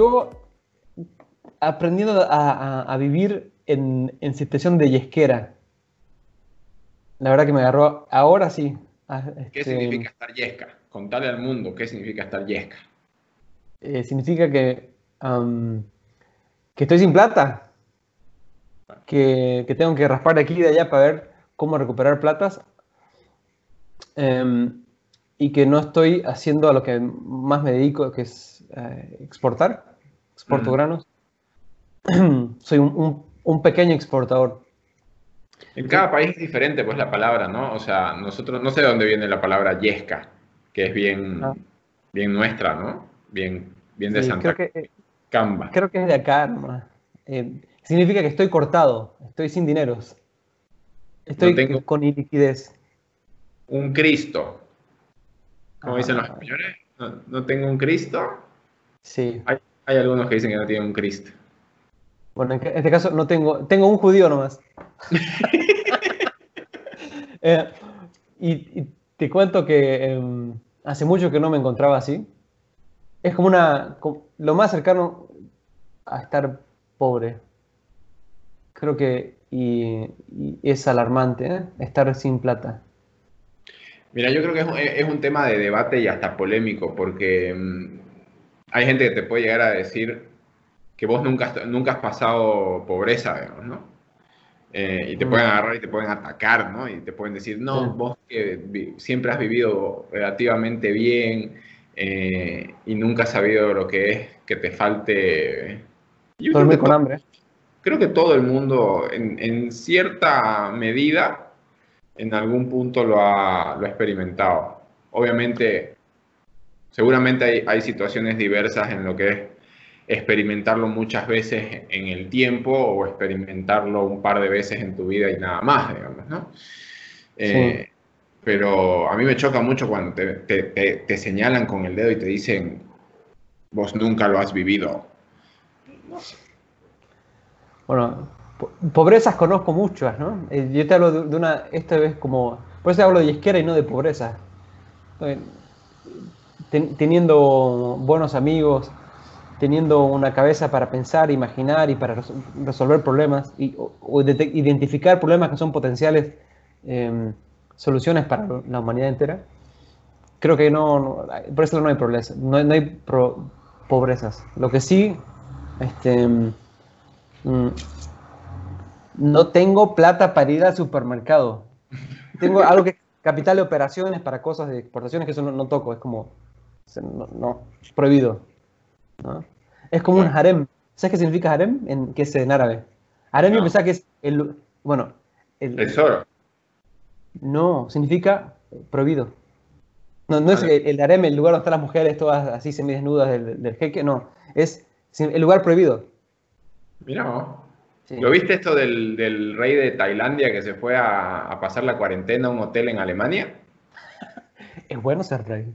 yo aprendiendo a, vivir en, situación de yesquera. La verdad que me agarró ahora sí. ¿Qué este, significa estar yesca? Contale al mundo qué significa estar yesca. Eh, significa que, que estoy sin plata. Que, tengo que raspar de aquí y de allá para ver cómo recuperar platas. Em, y que no estoy haciendo a lo que más me dedico, que es eh, exportar. Exporto granos. soy un, pequeño exportador. En cada país es diferente, pues la palabra, ¿no? O sea, nosotros, no sé de dónde viene la palabra yesca, que es bien, ah. bien nuestra, ¿no? Bien, bien de Santa creo que, Camba. Creo que es de acá nomás. Eh, significa que estoy cortado, estoy sin dineros. Estoy con iliquidez. Un Cristo. Como dicen los ah. españoles, no, tengo un Cristo. Sí. Hay, hay algunos que dicen que no tienen un Cristo. Bueno, en este caso no tengo, tengo un judío nomás. Eh, y, te cuento que em, hace mucho que no me encontraba así. Es como una, lo más cercano a estar pobre. Creo que y, es alarmante, ¿eh? estar sin plata. Mira, yo creo que es un, tema de debate y hasta polémico, porque em, hay gente que te puede llegar a decir, que vos nunca, nunca has pasado pobreza, digamos, ¿no? Eh, y te pueden agarrar y te pueden atacar, ¿no? Y te pueden decir, no, vos que siempre has vivido relativamente bien eh, y nunca has sabido lo que es que te falte... Dormir con hambre. Creo que todo el mundo, en, cierta medida, en algún punto lo ha, lo ha experimentado. Obviamente, seguramente hay, hay situaciones diversas en lo que es experimentarlo muchas veces en el tiempo o experimentarlo un par de veces en tu vida y nada más, digamos, ¿no? Eh, pero a mí me choca mucho cuando te, señalan con el dedo y te dicen, vos nunca lo has vivido. Bueno, pobrezas conozco muchas, ¿no? Eh, yo te hablo de una, esta vez como, por eso hablo de izquierda y no de pobreza. Teniendo buenos amigos, teniendo una cabeza para pensar, imaginar y para resolver problemas y, o, identificar problemas que son potenciales em, soluciones para la humanidad entera, creo que no, por eso no hay pobreza, no, hay pobrezas. Lo que sí, este, mm, no tengo plata para ir al supermercado. Tengo algo que capital de operaciones para cosas de exportaciones que eso no, toco, es como, no prohibido. Es como un harem. ¿Sabes qué significa harem? En, que es en árabe. Harem yo pensaba que es el. Bueno. El tesoro. No, significa prohibido. No, no es el, harem, el lugar donde están las mujeres todas así semidesnudas del, del jeque, no. Es el lugar prohibido. Mira ¿Lo viste esto del, rey de Tailandia que se fue a, pasar la cuarentena a un hotel en Alemania? Es bueno ser rey.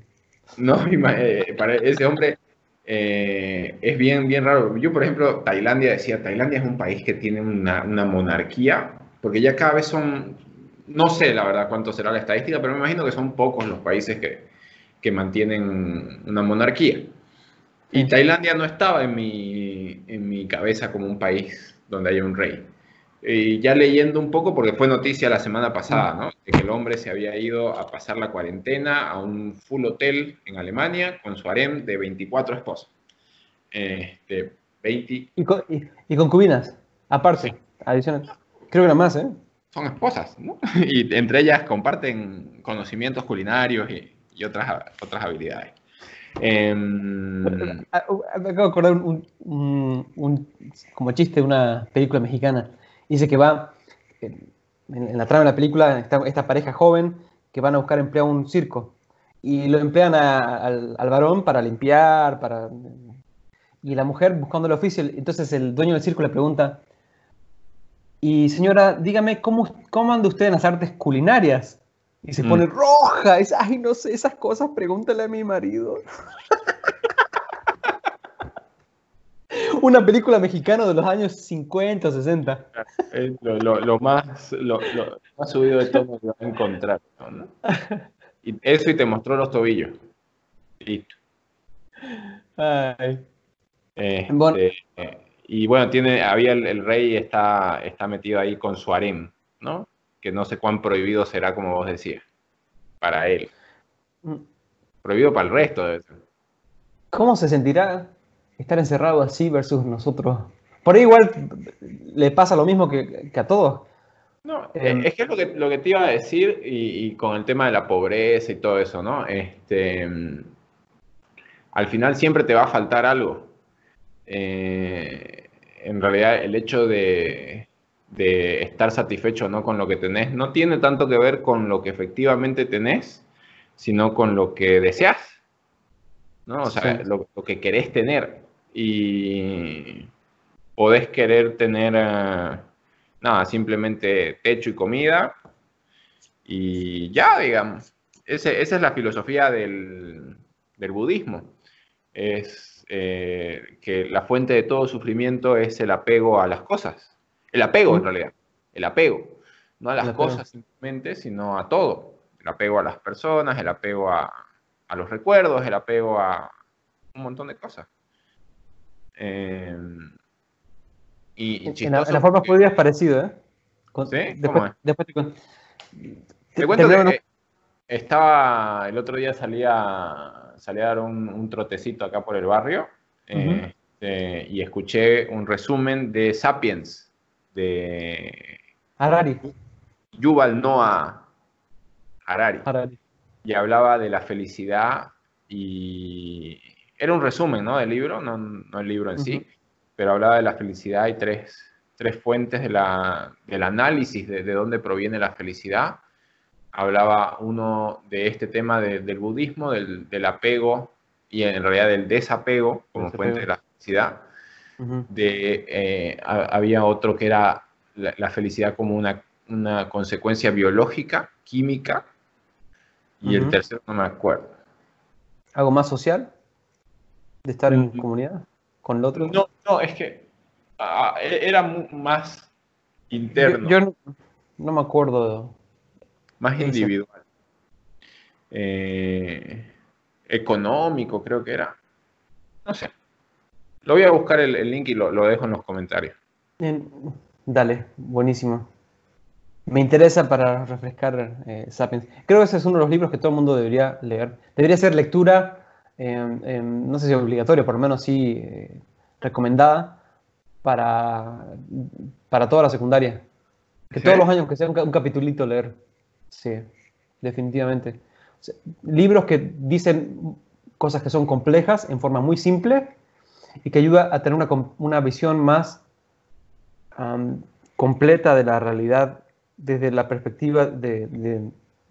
No, eh, para ese hombre eh, es bien, bien raro. Yo, por ejemplo, Tailandia decía, Tailandia es un país que tiene una, monarquía, porque ya cada vez son, no sé la verdad cuánto será la estadística, pero me imagino que son pocos los países que, que mantienen una monarquía. Y Tailandia no estaba en mi, en mi cabeza como un país donde haya un rey. Y ya leyendo un poco, porque fue noticia la semana pasada, ¿no? De que el hombre se había ido a pasar la cuarentena a un full hotel en Alemania con su harem de 24 esposas. Este, 20... ¿Y, con, y, concubinas, aparte, adicional. Creo que nada más, ¿eh? Son esposas, ¿no? Y entre ellas comparten conocimientos culinarios y, otras, otras habilidades. Me acabo de acordar un, un, como chiste de una película mexicana Dice que va, en, la trama de la película, esta, pareja joven que van a buscar empleo a un circo y lo emplean al, varón para limpiar, para... Y la mujer buscando el oficio, entonces el dueño del circo le pregunta, y señora, dígame, ¿cómo, cómo anda usted en las artes culinarias? Y se mm. pone roja, es, ay, no sé, esas cosas, pregúntale a mi marido. una película mexicana de los años 50 o 60. lo, más, lo, más subido de todo que va a encontrar. Y eso y te mostró los tobillos. Listo. Este, y bueno, tiene, había el, rey está, está metido ahí con su harem, ¿no? Que no sé cuán prohibido será, como vos decías, para él. Mm. Prohibido para el resto, debe ser. ¿Cómo se sentirá estar encerrado así versus nosotros? Por ahí igual le pasa lo mismo que, a todos. No, eh, es que es lo que, lo que te iba a decir y, con el tema de la pobreza y todo eso, ¿no? Este, al final siempre te va a faltar algo. Eh, en realidad el hecho de, estar satisfecho no con lo que tenés no tiene tanto que ver con lo que efectivamente tenés, sino con lo que deseas, ¿no? O sea, lo, que querés tener. Y podés querer tener, eh, nada, simplemente techo y comida y ya, digamos. esa es la filosofía del, del budismo. Es eh, que la fuente de todo sufrimiento es el apego a las cosas. El apego, en realidad. El apego. No a las cosas simplemente, sino a todo. El apego a las personas, el apego a, los recuerdos, el apego a un montón de cosas. Eh, y, en, la, forma podría parecido, ¿eh? ¿Sí? Después, después te, cuento que estaba, el otro día salía salí a dar un, trotecito acá por el barrio este, y escuché un resumen de Sapiens, de Harari. Yuval Noah Harari. Y hablaba de la felicidad y era un resumen ¿no? del libro, no, el libro en sí, pero hablaba de la felicidad y tres, tres fuentes de la, del análisis de, de dónde proviene la felicidad hablaba uno de este tema del budismo, del, apego y en realidad del desapego como fuente de la felicidad. de, eh, había otro que era la, felicidad como una, consecuencia biológica, química, y el tercero no me acuerdo. ¿Algo más social? ¿De estar en comunidad con el otro? No, no, es que ah, e, era más interno. Yo, no, no me acuerdo más individual. Eh, económico, creo que era. No sé. Lo voy a buscar el, link y lo, dejo en los comentarios. dale, buenísimo. Me interesa para refrescar eh, Sapiens. Creo que ese es uno de los libros que todo el mundo debería leer. Debería ser lectura, no sé si obligatoria, por lo menos sí eh, recomendada para, para toda la secundaria. Que todos los años que sea un, un capitulito leer. Sí, definitivamente. libros que dicen cosas que son complejas en forma muy simple y que ayuda a tener una, visión más completa de la realidad desde la perspectiva de,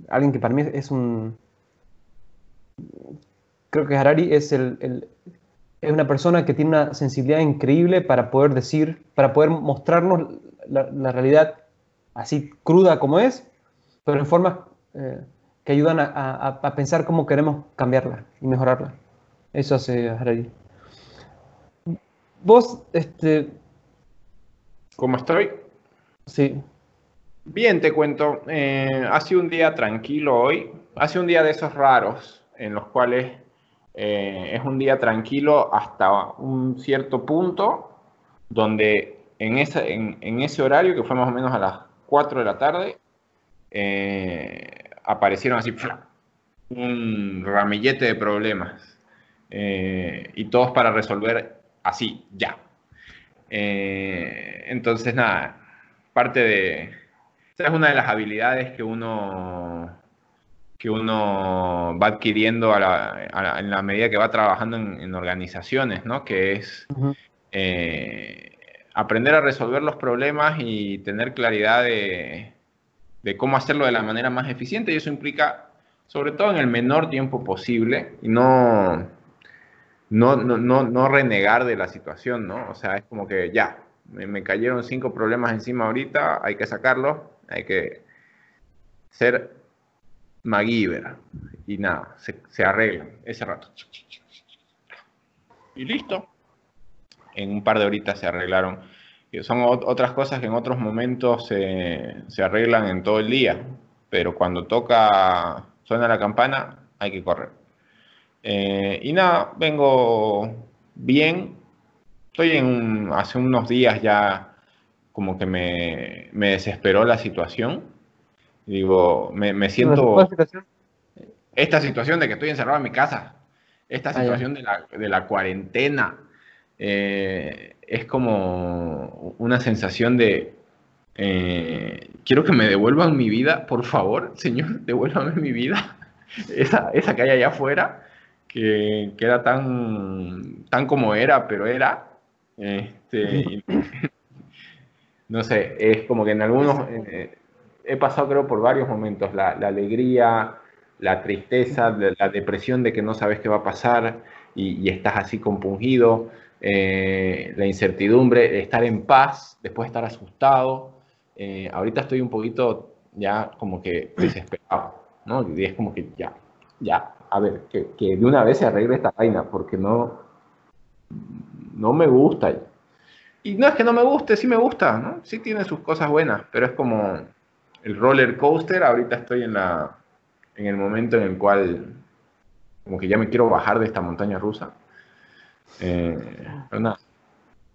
alguien que para mí es un... Creo que Harari es, el, es una persona que tiene una sensibilidad increíble para poder decir, para poder mostrarnos la, la realidad así cruda como es, pero en formas eh, que ayudan a, pensar cómo queremos cambiarla y mejorarla. Eso hace Harari. Vos, este... ¿Cómo estoy? Sí. Bien, te cuento. Eh, ha sido un día tranquilo hoy. Ha sido un día de esos raros en los cuales eh, es un día tranquilo hasta un cierto punto donde en, en, ese horario, que fue más o menos a las 4 de la tarde, eh, aparecieron así un ramillete de problemas eh, y todos para resolver así, ya. Entonces, nada, parte de... Esa es una de las habilidades que uno que uno va adquiriendo en la medida que va trabajando en, organizaciones, ¿no? Que es aprender a resolver los problemas y tener claridad de, de cómo hacerlo de la manera más eficiente y eso implica, sobre todo en el menor tiempo posible, y no, no, no, renegar de la situación, ¿no? O sea, es como que ya, me, cayeron cinco problemas encima ahorita, hay que sacarlos, hay que ser MacGyver y nada, se, se arreglan ese rato. Y listo. En un par de horitas se arreglaron son otras cosas que en otros momentos se, arreglan en todo el día, pero cuando toca, suena la campana, hay que correr. Eh, y nada, vengo bien, estoy en hace unos días ya como que me, me desesperó la situación. Digo, me, me siento... Situación? Esta situación de que estoy encerrado en mi casa, esta ah, situación de, la, de, la, cuarentena, eh, es como una sensación de, eh, quiero que me devuelvan mi vida, por favor, Señor, devuélvame mi vida, esa, esa que hay allá afuera, que, que, era tan, tan como era, pero era. Este, no sé, es como que en algunos, eh, he pasado creo por varios momentos, la, alegría, la tristeza, la depresión de que no sabes qué va a pasar y, estás así compungido, eh, la incertidumbre, estar en paz, después de estar asustado. Eh, ahorita estoy un poquito ya como que desesperado, ¿no? Y es como que ya, ya, a ver, que, que de una vez se arregle esta vaina, porque no, no me gusta. Y no es que no me guste, sí me gusta, ¿no? Sí tiene sus cosas buenas, pero es como el roller coaster. Ahorita estoy en, la, en el momento en el cual como que ya me quiero bajar de esta montaña rusa. Eh, pero nada,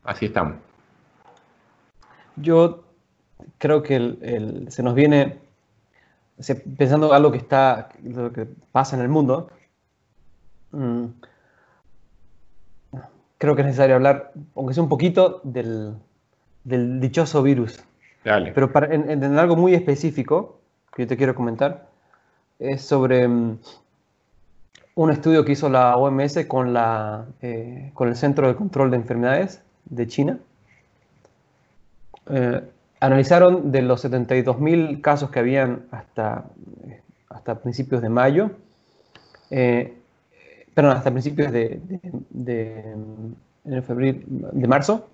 así estamos. Yo creo que se nos viene, pensando algo que está, lo que pasa en el mundo, mm, creo que es necesario hablar, aunque sea un poquito, del, dichoso virus. Pero para, en, algo muy específico que yo te quiero comentar, es sobre mm, un estudio que hizo la OMS con, la, eh, con el Centro de Control de Enfermedades de China. Eh, analizaron de los 72.000 casos que habían hasta, hasta principios de mayo, eh, perdón, hasta principios de, de, febrero, de marzo,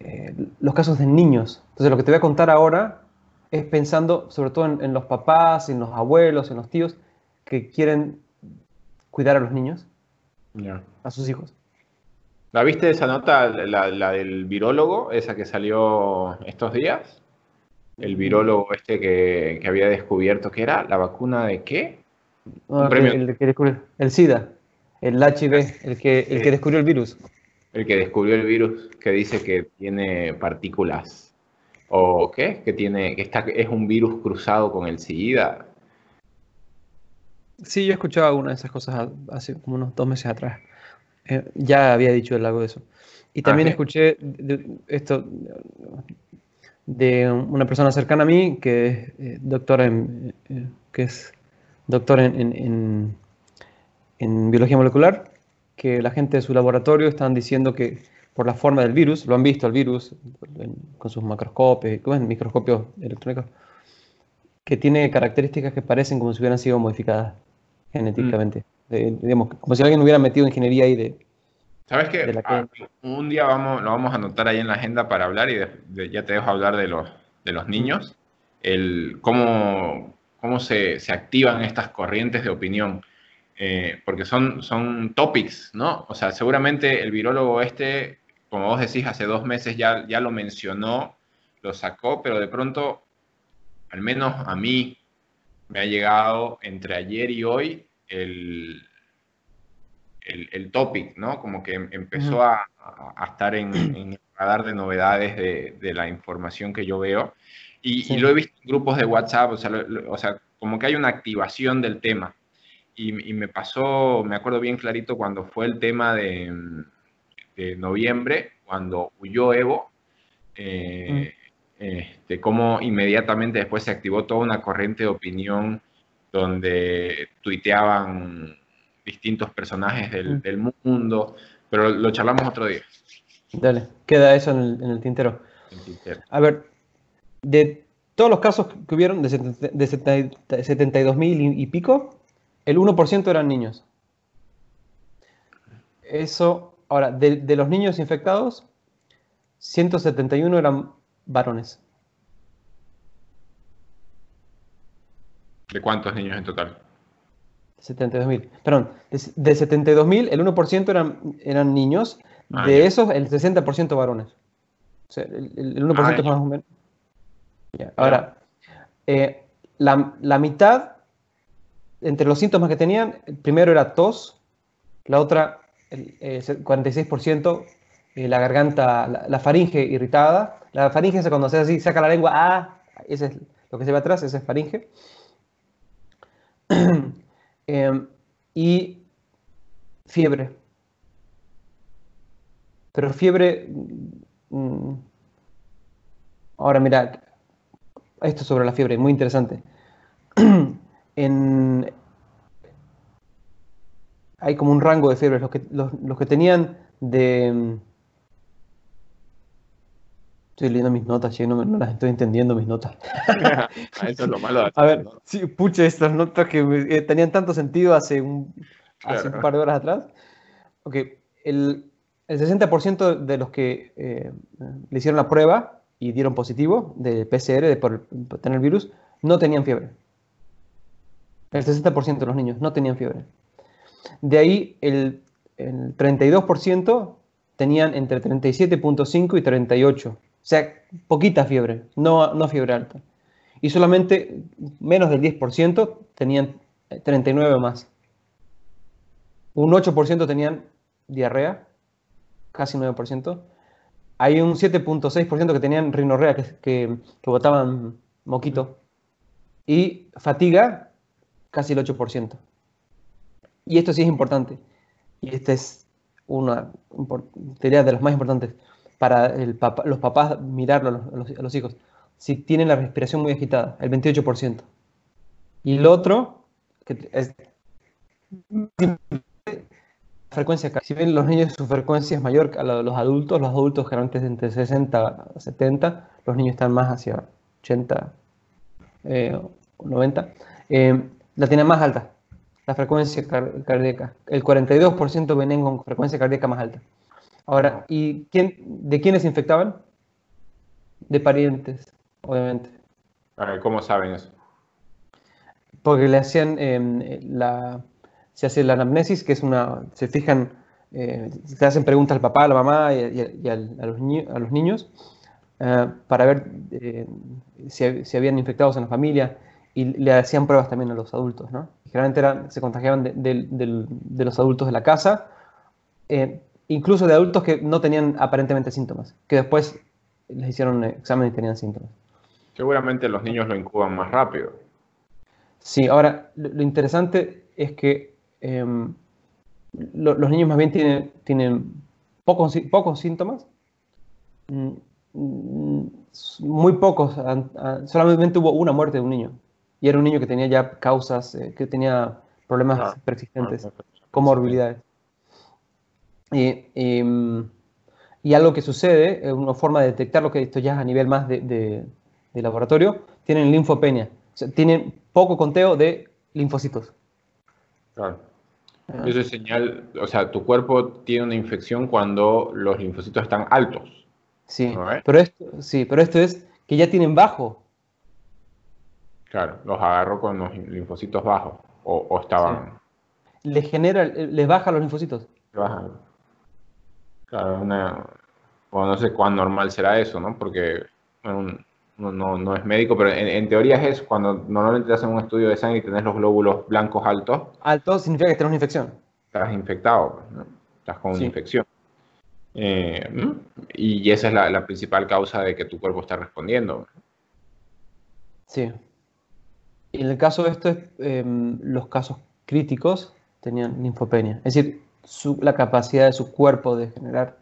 eh, los casos de niños. Entonces, lo que te voy a contar ahora es pensando sobre todo en, los papás, en los abuelos, en los tíos que quieren cuidar a los niños, a sus hijos. ¿La viste esa nota, la, del virólogo, esa que salió estos días? El virólogo este que, había descubierto que era la vacuna de qué? Ah, el, que descubrió, el SIDA, el HIV, el que, el que descubrió el virus. El que descubrió el virus, que dice que tiene partículas. ¿O qué? Que tiene, que está, es un virus cruzado con el SIDA. Sí, yo he escuchado alguna de esas cosas hace como unos dos meses atrás. Eh, ya había dicho el algo de eso. Y también ah, escuché esto de una persona cercana a mí que es eh, doctora en, eh, que es doctor en, en, biología molecular, que la gente de su laboratorio están diciendo que por la forma del virus, lo han visto el virus con sus macroscopios, microscopios electrónicos, que tiene características que parecen como si hubieran sido modificadas genéticamente. digamos, como si alguien hubiera metido ingeniería ahí de... ¿Sabes qué? Ah, un día vamos, lo vamos a anotar ahí en la agenda para hablar y ya te dejo hablar de los, de los niños, el, cómo, cómo se, se activan estas corrientes de opinión. Eh, porque son, son topics, ¿no? O sea, seguramente el virólogo este, como vos decís, hace dos meses ya, ya lo mencionó, lo sacó, pero de pronto, al menos a mí, me ha llegado entre ayer y hoy el, el, topic, ¿no? Como que empezó a, estar en, el radar de novedades de, la información que yo veo. Y, lo he visto en grupos de WhatsApp, o sea, como que hay una activación del tema. Y, me pasó, me acuerdo bien clarito cuando fue el tema de, noviembre, cuando huyó Evo, eh, este, cómo inmediatamente después se activó toda una corriente de opinión donde tuiteaban distintos personajes del, mundo, pero lo charlamos otro día. Dale, queda eso en el, tintero. A ver, de todos los casos que hubieron, de, de 72 mil y, pico, el 1% eran niños. Eso, ahora, de, de los niños infectados, 171 eran varones. ¿De cuántos niños en total? 72.000. Perdón, de, de 72.000, el 1% eran, eran niños. Ah, de esos, el 60% varones. O sea, el, 1% ah, es más o menos. Ahora, eh, la, la, mitad, entre los síntomas que tenían, el primero era tos, la otra, el, 46% eh, la garganta, la, faringe irritada. La faringe es cuando se así, saca la lengua, ah, ese es lo que se ve atrás, ese es faringe. Em, y fiebre. Pero fiebre... Mm, ahora mira, esto sobre la fiebre, muy interesante. en, hay como un rango de fiebres. Los que, los, que tenían de... Estoy leyendo mis notas, yo no, las estoy entendiendo mis notas. Eso es lo malo. A ver, sí, puche, estas notas que eh, tenían tanto sentido hace un, hace un par de horas atrás. Ok, el, el 60% de los que eh, le hicieron la prueba y dieron positivo de PCR, de por, tener el virus, no tenían fiebre. El 60% de los niños no tenían fiebre. De ahí el, 32% tenían entre 37.5 y 38. O sea, poquita fiebre, no, no fiebre alta. Y solamente menos del 10% tenían 39 o más. Un 8% tenían diarrea, casi 9%. Hay un 7.6% que tenían rinorrea, que, que, que botaban moquito. Y fatiga, casi el 8%. Y esto sí es importante. Y esta es una teoría de las más importantes para los papás mirarlo a los, hijos. Si tienen la respiración muy agitada, el 28%. Y el otro, que es frecuencia, si ven los niños su frecuencia es mayor que los adultos, los adultos generalmente es entre 60 a 70, los niños están más hacia 80 eh, 90, eh, la tienen más alta la frecuencia cardíaca. El 42% venían con frecuencia cardíaca más alta. Ahora, ¿y quién, de quiénes infectaban? De parientes, obviamente. ¿Cómo saben eso? Porque le hacían em, la, se hace la anamnesis, que es una, se fijan, eh, se hacen preguntas al papá, a la mamá y, a, los niños eh, para ver eh, si, si, habían infectados en la familia y le hacían pruebas también a los adultos, ¿no? generalmente se contagiaban de, los adultos de la casa, eh, incluso de adultos que no tenían aparentemente síntomas, que después les hicieron examen y tenían síntomas. Seguramente los niños lo incuban más rápido. Sí, ahora lo, interesante es que em, los niños más bien tienen, tienen pocos, pocos síntomas, mm, mm, muy pocos, solamente hubo una muerte de un niño y era un niño que tenía ya causas, eh, que tenía problemas ah, persistentes, ah, comorbilidades. Y, y, algo que sucede, eh, una forma de detectar lo que esto ya es a nivel más de, de, laboratorio, tienen linfopenia. O sea, tienen poco conteo de linfocitos. Claro. Ah. Eso es señal, o sea, tu cuerpo tiene una infección cuando los linfocitos están altos. Sí, pero esto, sí, pero esto es que ya tienen bajo Claro, los agarró con los linfocitos bajos o, estaban... Les genera, les baja los linfocitos. Bajan. Claro, una... no sé cuán normal será eso, ¿no? Porque no, no, es médico, pero en, teoría es eso. Cuando normalmente te hacen un estudio de sangre y tenés los glóbulos blancos altos. Altos significa que tienes una infección. Estás infectado, ¿no? Estás con una infección. Eh, y esa es la, la, principal causa de que tu cuerpo está respondiendo. Sí. Y en el caso de esto, em, los casos críticos tenían linfopenia. Es decir, la capacidad de su cuerpo de generar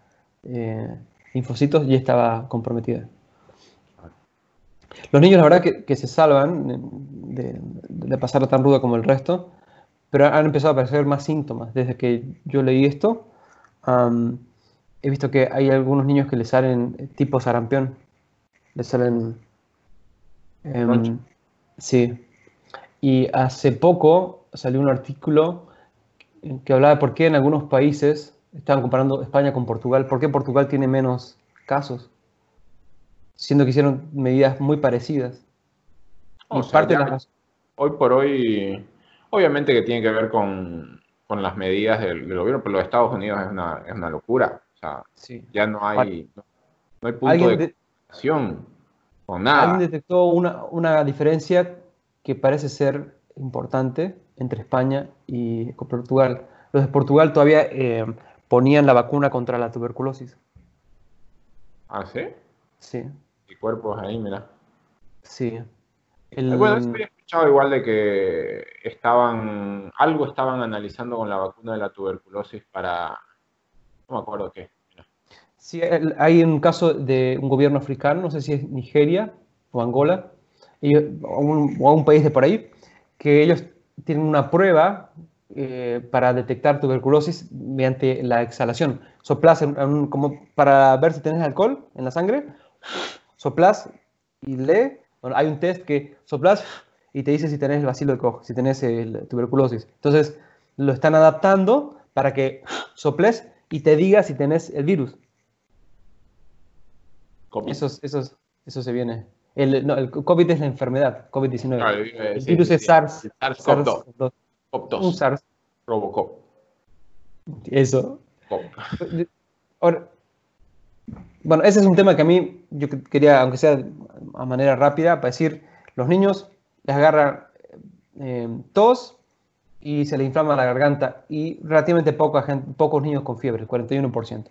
eh, linfocitos ya estaba comprometida. Los niños, la verdad, que, se salvan de, de, pasarla tan ruda como el resto, pero han empezado a aparecer más síntomas. Desde que yo leí esto, he visto que hay algunos niños que les salen tipo sarampión. Les salen... Em, sí, y hace poco salió un artículo que hablaba de por qué en algunos países, estaban comparando España con Portugal, por qué Portugal tiene menos casos, siendo que hicieron medidas muy parecidas. parte Hoy por hoy, obviamente que tiene que ver con, con las medidas del, gobierno, pero los Estados Unidos es una, es una locura. O sea, ya no hay, no, hay punto de comparación con nada. Alguien detectó una, una diferencia que parece ser importante entre España y Portugal. Los de Portugal todavía eh, ponían la vacuna contra la tuberculosis. ¿Ah, sí? Sí. Y cuerpos ahí, mira. Sí. Bueno, eso había escuchado igual de que estaban, algo estaban analizando con la vacuna de la tuberculosis para, no me acuerdo qué. Sí, hay un caso de un gobierno africano, no sé si es Nigeria o Angola, o, un, país de por ahí, que ellos tienen una prueba eh, para detectar tuberculosis mediante la exhalación. Soplas como para ver si tienes alcohol en la sangre, soplas y lee. Bueno, hay un test que soplas y te dice si tenés el vacilo de Koch, si tenés el tuberculosis. Entonces lo están adaptando para que soples y te diga si tenés el virus. Eso, eso, eso se viene. El, no, el COVID es la enfermedad, COVID-19. Ah, el virus es SARS. SARS-CoV-2. Un SARS. Robocop. Eso. bueno, ese es un tema que a mí yo quería, aunque sea a manera rápida, para decir, los niños les agarra eh, tos y se les inflama la garganta y relativamente poca gente, pocos niños con fiebre, el 41%.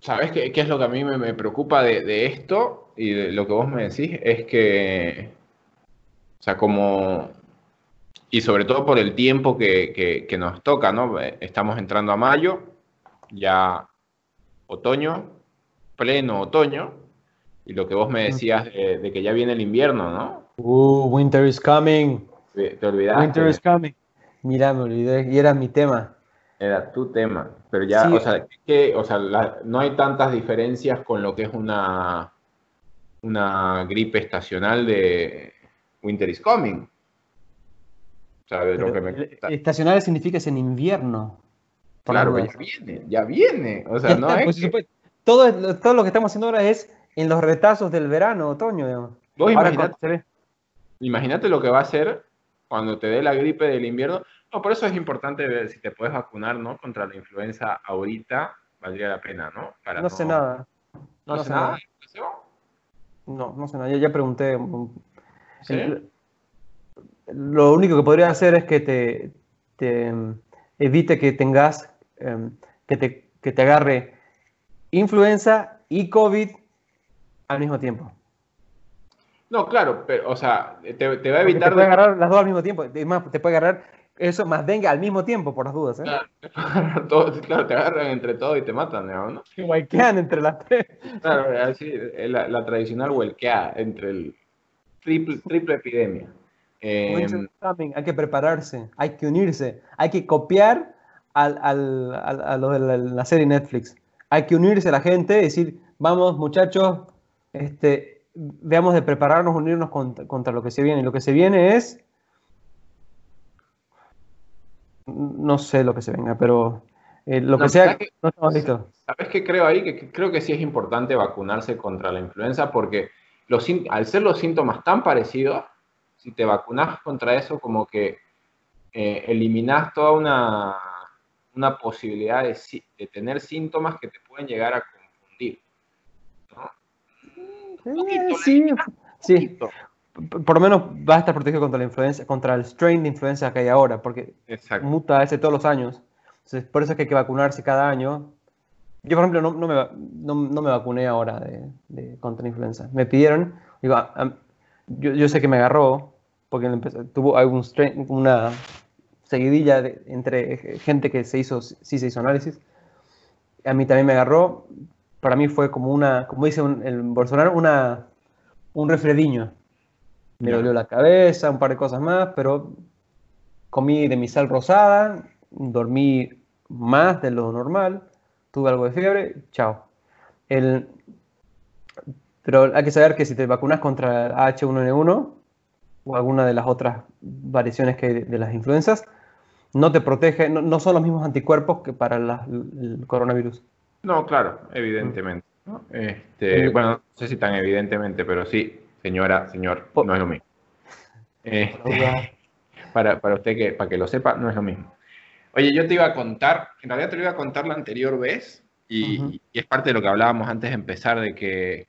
¿Sabes qué, qué, es lo que a mí me, preocupa de, esto y de lo que vos me decís? Es que, o sea, como, y sobre todo por el tiempo que, nos toca, ¿no? Estamos entrando a mayo, ya otoño, pleno otoño, y lo que vos me decías de, que ya viene el invierno, ¿no? Uh, winter is coming. Te olvidaste. Winter is coming. Mira, me olvidé, y era mi tema. Era tu tema, pero ya, o sea, que, o sea no hay tantas diferencias con lo que es una, una gripe estacional de Winter is Coming. Estacional significa es en invierno. Claro, ya viene, ya viene. O sea, no pues, todo, todo lo que estamos haciendo ahora es en los retazos del verano, otoño, digamos. Vos imagínate lo que va a ser cuando te dé la gripe del invierno por eso es importante ver si te puedes vacunar, ¿no? Contra la influenza ahorita, valdría la pena, ¿no? no, sé nada. ¿No, sé nada? No, no sé nada. Yo ya pregunté. lo único que podría hacer es que te, em, evite que tengas, em, que, te, que te agarre influenza y COVID al mismo tiempo. No, claro, pero, o sea, te, va a evitar. te puede agarrar las dos al mismo tiempo. Además, te puede agarrar eso más venga al mismo tiempo, por las dudas. ¿eh? Claro, te agarran entre todos y te matan, ¿no? Que huelquean entre las tres. Claro, así, la, la tradicional huelquea entre el triple, triple epidemia. Eh, hay que prepararse, hay que unirse, hay que copiar al, al, a lo de la, serie Netflix. Hay que unirse a la gente y decir, vamos muchachos, este, veamos de prepararnos, unirnos contra, contra lo que se viene. Y lo que se viene es no sé lo que se venga, pero eh, lo que sea, no estamos listos. ¿Sabes qué creo ahí? Que creo que sí es importante vacunarse contra la influenza porque los, al ser los síntomas tan parecidos, si te vacunas contra eso, como que eh, eliminas toda una, una posibilidad de, de, tener síntomas que te pueden llegar a confundir. ¿no? sí, sí por lo menos va a estar protegido contra la influenza, contra el strain de influenza que hay ahora, porque muta ese todos los años. Entonces, por eso es que hay que vacunarse cada año. Yo, por ejemplo, no, no, me, no, me, vacuné ahora de, de, contra la influenza. Me pidieron, digo, yo, yo, sé que me agarró, porque tuvo algún strain, una seguidilla entre gente que se hizo, sí se hizo análisis. A mí también me agarró. Para mí fue como una, como dice el Bolsonaro, una, un refrediño. Me dolió la cabeza, un par de cosas más, pero comí de mi sal rosada, dormí más de lo normal, tuve algo de fiebre, chao. El, pero hay que saber que si te vacunas contra H1N1 o alguna de las otras variaciones que hay de las influencias, no te protege, no, son los mismos anticuerpos que para el coronavirus. No, claro, evidentemente. Este, bueno, no sé si tan evidentemente, pero sí, señora, señor, no es lo mismo. Este, para, para usted que, para que lo sepa, no es lo mismo. Oye, yo te iba a contar, en realidad te lo iba a contar la anterior vez, y, es parte de lo que hablábamos antes de empezar, de que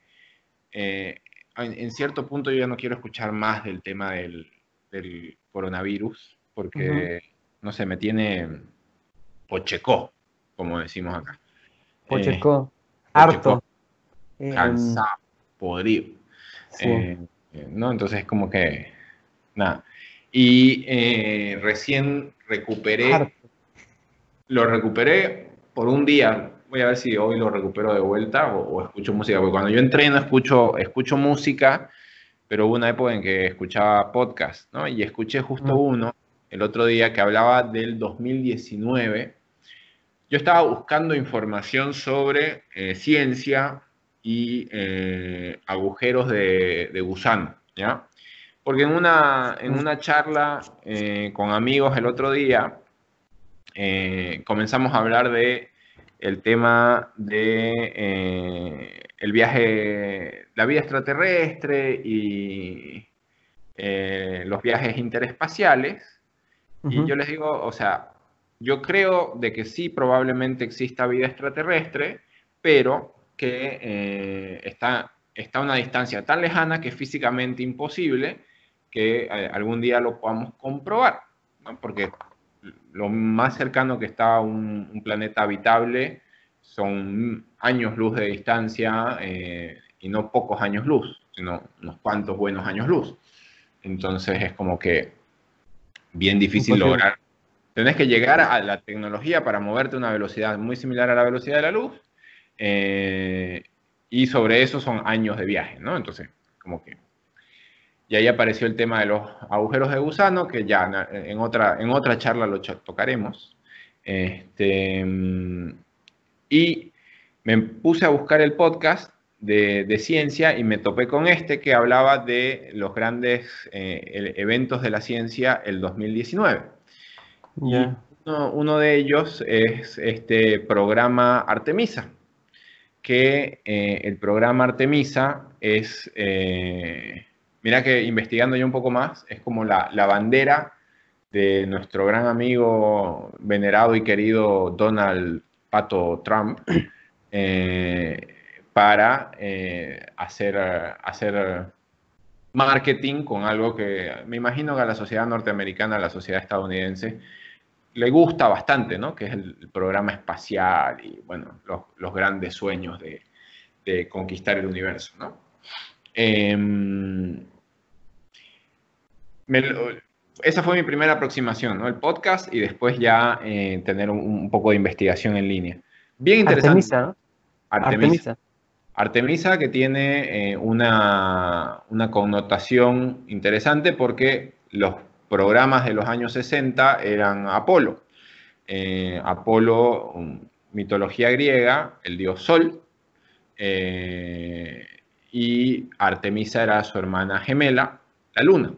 eh, en, cierto punto yo ya no quiero escuchar más del tema del, coronavirus, porque, no sé, me tiene pochecó, como decimos acá. Pochecó, eh, harto. Cansado, podrido. Sí. Eh, ¿no? Entonces, como que, nada. Y eh, recién recuperé, Harto. lo recuperé por un día. Voy a ver si hoy lo recupero de vuelta o, o escucho música, porque cuando yo entreno escucho, escucho música, pero hubo una época en que escuchaba podcast, ¿no? Y escuché justo Mm. uno el otro día que hablaba del 2019. Yo estaba buscando información sobre eh, ciencia y eh, agujeros de, de gusano, ¿ya? Porque en una, en una charla eh, con amigos el otro día eh, comenzamos a hablar de el tema de el viaje, la vida extraterrestre y los viajes interespaciales. Y yo les digo, o sea, yo creo de que sí probablemente exista vida extraterrestre, pero que eh, está, está a una distancia tan lejana que es físicamente imposible que eh, algún día lo podamos comprobar, ¿no? Porque lo más cercano que está a un, un planeta habitable son años luz de distancia eh, y no pocos años luz, sino unos cuantos buenos años luz. Entonces es como que bien difícil lograr. Tenés que llegar a la tecnología para moverte a una velocidad muy similar a la velocidad de la luz. Eh, y sobre eso son años de viaje, ¿no? Entonces, como que... Y ahí apareció el tema de los agujeros de gusano, que ya en otra, en otra charla lo tocaremos. Este, mm, y me puse a buscar el podcast de, de ciencia y me topé con este que hablaba de los grandes eh, eventos de la ciencia el 2019. Ya. Uno, uno de ellos es este programa Artemisa, que eh, el programa Artemisa es, eh, mira que investigando yo un poco más, es como la, la bandera de nuestro gran amigo, venerado y querido Donald Pato Trump, eh, para eh, hacer, hacer marketing con algo que me imagino que a la sociedad norteamericana, a la sociedad estadounidense, le gusta bastante, ¿no? Que es el, el programa espacial y, bueno, los, los grandes sueños de, de, conquistar el universo, ¿no? Eh, me, esa fue mi primera aproximación, ¿no? El podcast y después ya eh, tener un, un, poco de investigación en línea. Bien interesante. Artemisa, ¿no? Artemisa. Artemisa. Artemisa que tiene eh, una, una connotación interesante porque los programas de los años 60 eran Apolo. Eh, Apolo, mitología griega, el dios Sol, eh, y Artemisa era su hermana gemela, la luna.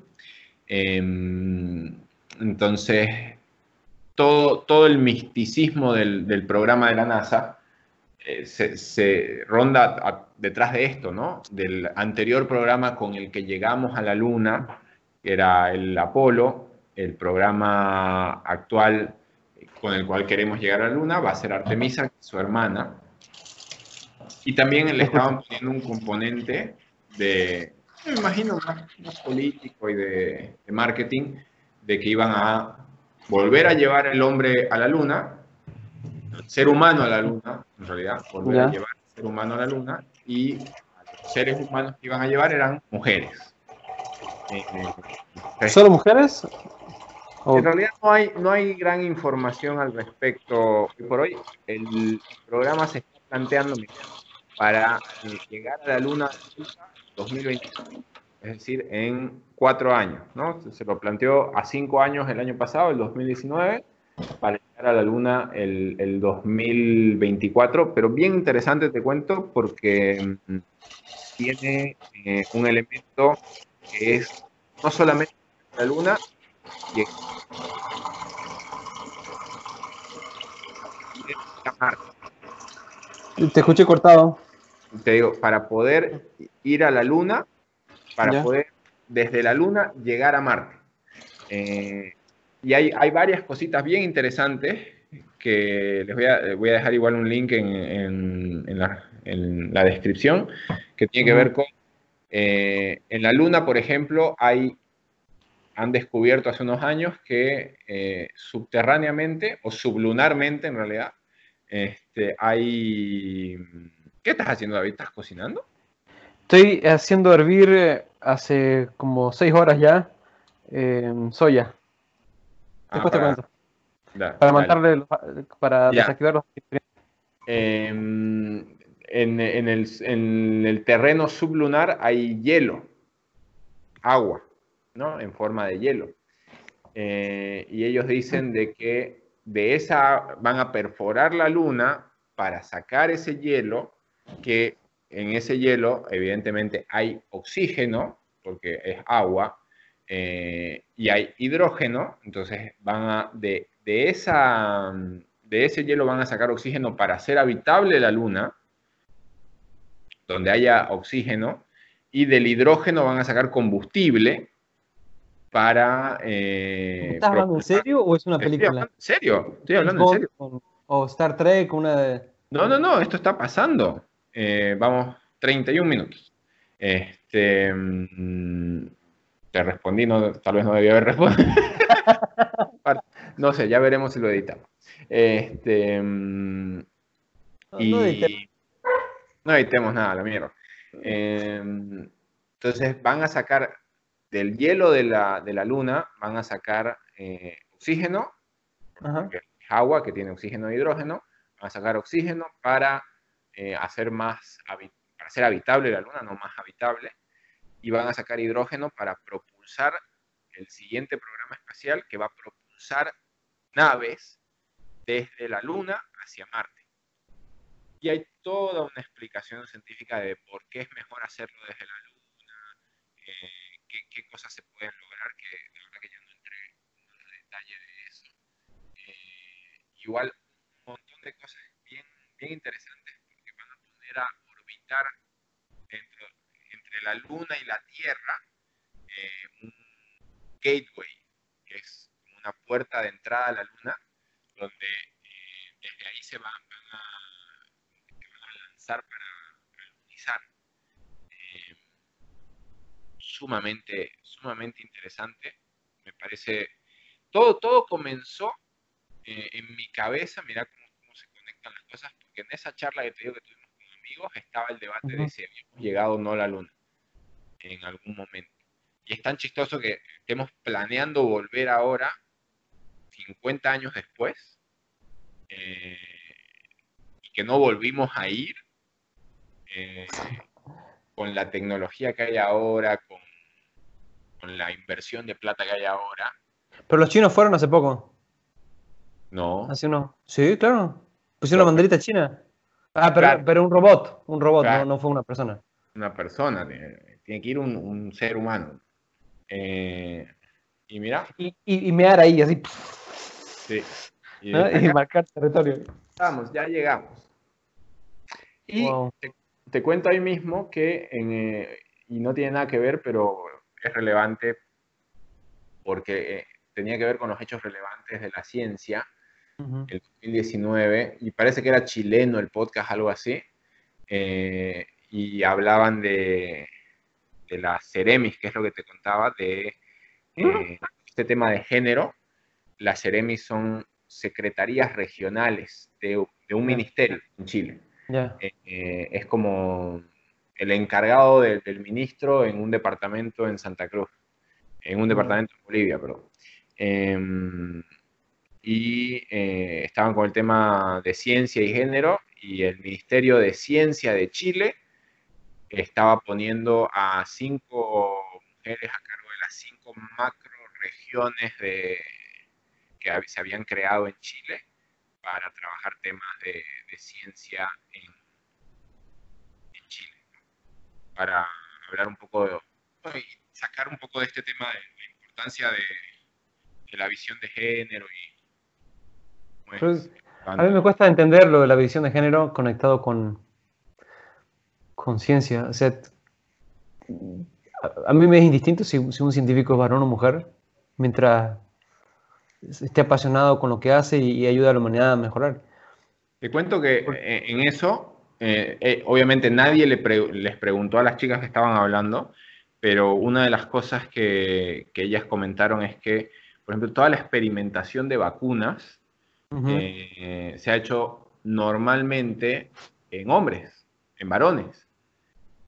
Eh, entonces, todo, todo, el misticismo del, del, programa de la NASA eh, se, se, ronda a, detrás de esto, ¿no? Del anterior programa con el que llegamos a la luna, que era el Apolo, el programa actual con el cual queremos llegar a la Luna va a ser Artemisa, su hermana. Y también le estaban poniendo un componente de, me imagino, más, más político y de, de, marketing, de que iban a volver a llevar el hombre a la Luna, ser humano a la Luna, en realidad, volver ¿Ya? a llevar el ser humano a la Luna, y los seres humanos que iban a llevar eran mujeres. ¿Solo mujeres? En realidad no hay, no hay gran información al respecto. Por hoy el programa se está planteando para eh, llegar a la Luna 2021, es decir, en cuatro años. ¿no? Se lo planteó a cinco años el año pasado, el 2019, para llegar a la Luna el, el 2024. Pero bien interesante te cuento porque mm, tiene eh, un elemento que es no solamente la Luna, y te escuché cortado. Te digo, para poder ir a la Luna, para ¿Ya? poder desde la Luna llegar a Marte. Eh, y hay, hay, varias cositas bien interesantes que les voy a, voy a dejar igual un link en, en, en, la, en la, descripción, que tiene que ver con, eh, en la Luna, por ejemplo, hay han descubierto hace unos años que eh, subterráneamente o sublunarmente en realidad este, hay ¿Qué estás haciendo, David? ¿Estás cocinando? Estoy haciendo hervir eh, hace como seis horas ya eh, soya. Ah, Después te para- cuento. Da, Para los- para Ya. desactivar los en, el terreno sublunar hay hielo, agua, ¿no? En forma de hielo. Eh, y ellos dicen de que de esa van a perforar la luna para sacar ese hielo, que en ese hielo evidentemente hay oxígeno, porque es agua, eh, y hay hidrógeno, entonces van a, de, de, esa, de ese hielo van a sacar oxígeno para hacer habitable la luna, donde haya oxígeno, y del hidrógeno van a sacar combustible para... eh, ¿Estás hablando en serio o es una película? en serio, estoy hablando en serio. O Star Trek, una de... No, no, no, esto está pasando. Eh, vamos, 31 minutos. Este, mm, te respondí, no, tal vez no debía haber respondido. no sé, ya veremos si lo editamos. Este, mm, No, y no edité. No editemos nada, la mierda. Eh, entonces van a sacar del hielo de la, de la luna, van a sacar eh, oxígeno Ajá. agua que tiene oxígeno e hidrógeno, van a sacar oxígeno para eh, hacer más para hacer habitable la luna, no más habitable, y van a sacar hidrógeno para propulsar el siguiente programa espacial que va a propulsar naves desde la luna hacia Marte. Y hay toda una explicación científica de por qué es mejor hacerlo desde la luna, eh, qué, qué cosas se pueden lograr, que la verdad que yo no entré en detalle de eso. Eh, igual un montón de cosas bien, bien interesantes porque van a poner a orbitar dentro, entre la Luna y la Tierra eh, un gateway, que es una puerta de entrada a la Luna, donde eh, desde ahí se van, van a, se van a lanzar para, para lunizar. Eh, sumamente, sumamente interesante. Me parece. Todo, todo comenzó eh, en mi cabeza, mira cómo, cómo se conectan las cosas, porque en esa charla que te digo que tuvimos con amigos estaba el debate de Ujú. si habíamos llegado o no a la luna en algún momento. Y es tan chistoso que estemos planeando volver ahora, 50 años después, eh, y que no volvimos a ir, eh, con la tecnología que hay ahora, con, con la inversión de plata que hay ahora. Pero los chinos fueron hace poco. No, Hace uno. Sí, claro. Pusieron No, banderita china. Ah, pero, Claro. pero un robot. Un robot, Claro. no, no fue una persona. una persona, tiene, tiene que ir un, un ser humano. Eh, y mira, Y, y, y mear ahí, así. sí. Y marcar territorio. estamos, ya llegamos. Y Wow. te, te cuento ahí mismo que, en, eh, y no tiene nada que ver, pero es relevante porque eh, tenía que ver con los hechos relevantes de la ciencia. Ujú. el 2019, y parece que era chileno el podcast, algo así, eh, y hablaban de, de las Ceremis, que es lo que te contaba, de eh, este tema de género. Las Ceremis son secretarías regionales de, de un ministerio en Chile. Ya. Eh, eh, es como el encargado de- del ministro en un departamento en Santa Cruz, en un departamento en Bolivia, perdón. Em, y eh, estaban con el tema de ciencia y género y el Ministerio de Ciencia de Chile estaba poniendo a cinco mujeres a cargo de las cinco macro regiones de, que se habían creado en Chile para trabajar temas de, de ciencia en, en Chile. ¿no? Para hablar un poco de, bueno, y sacar un poco de este tema de la importancia de, de la visión de género y pues, Pues, A mí me cuesta entender lo de la visión de género conectado con, con ciencia. O sea, a, a mí me es indistinto si, si un científico es varón o mujer, mientras esté apasionado con lo que hace y, y ayuda a la humanidad a mejorar. Te cuento que eh, en eso, eh, eh, obviamente nadie le pre- les preguntó a las chicas que estaban hablando, pero una de las cosas que, que ellas comentaron es que, por ejemplo, toda la experimentación de vacunas eh, se ha hecho normalmente en hombres. en varones.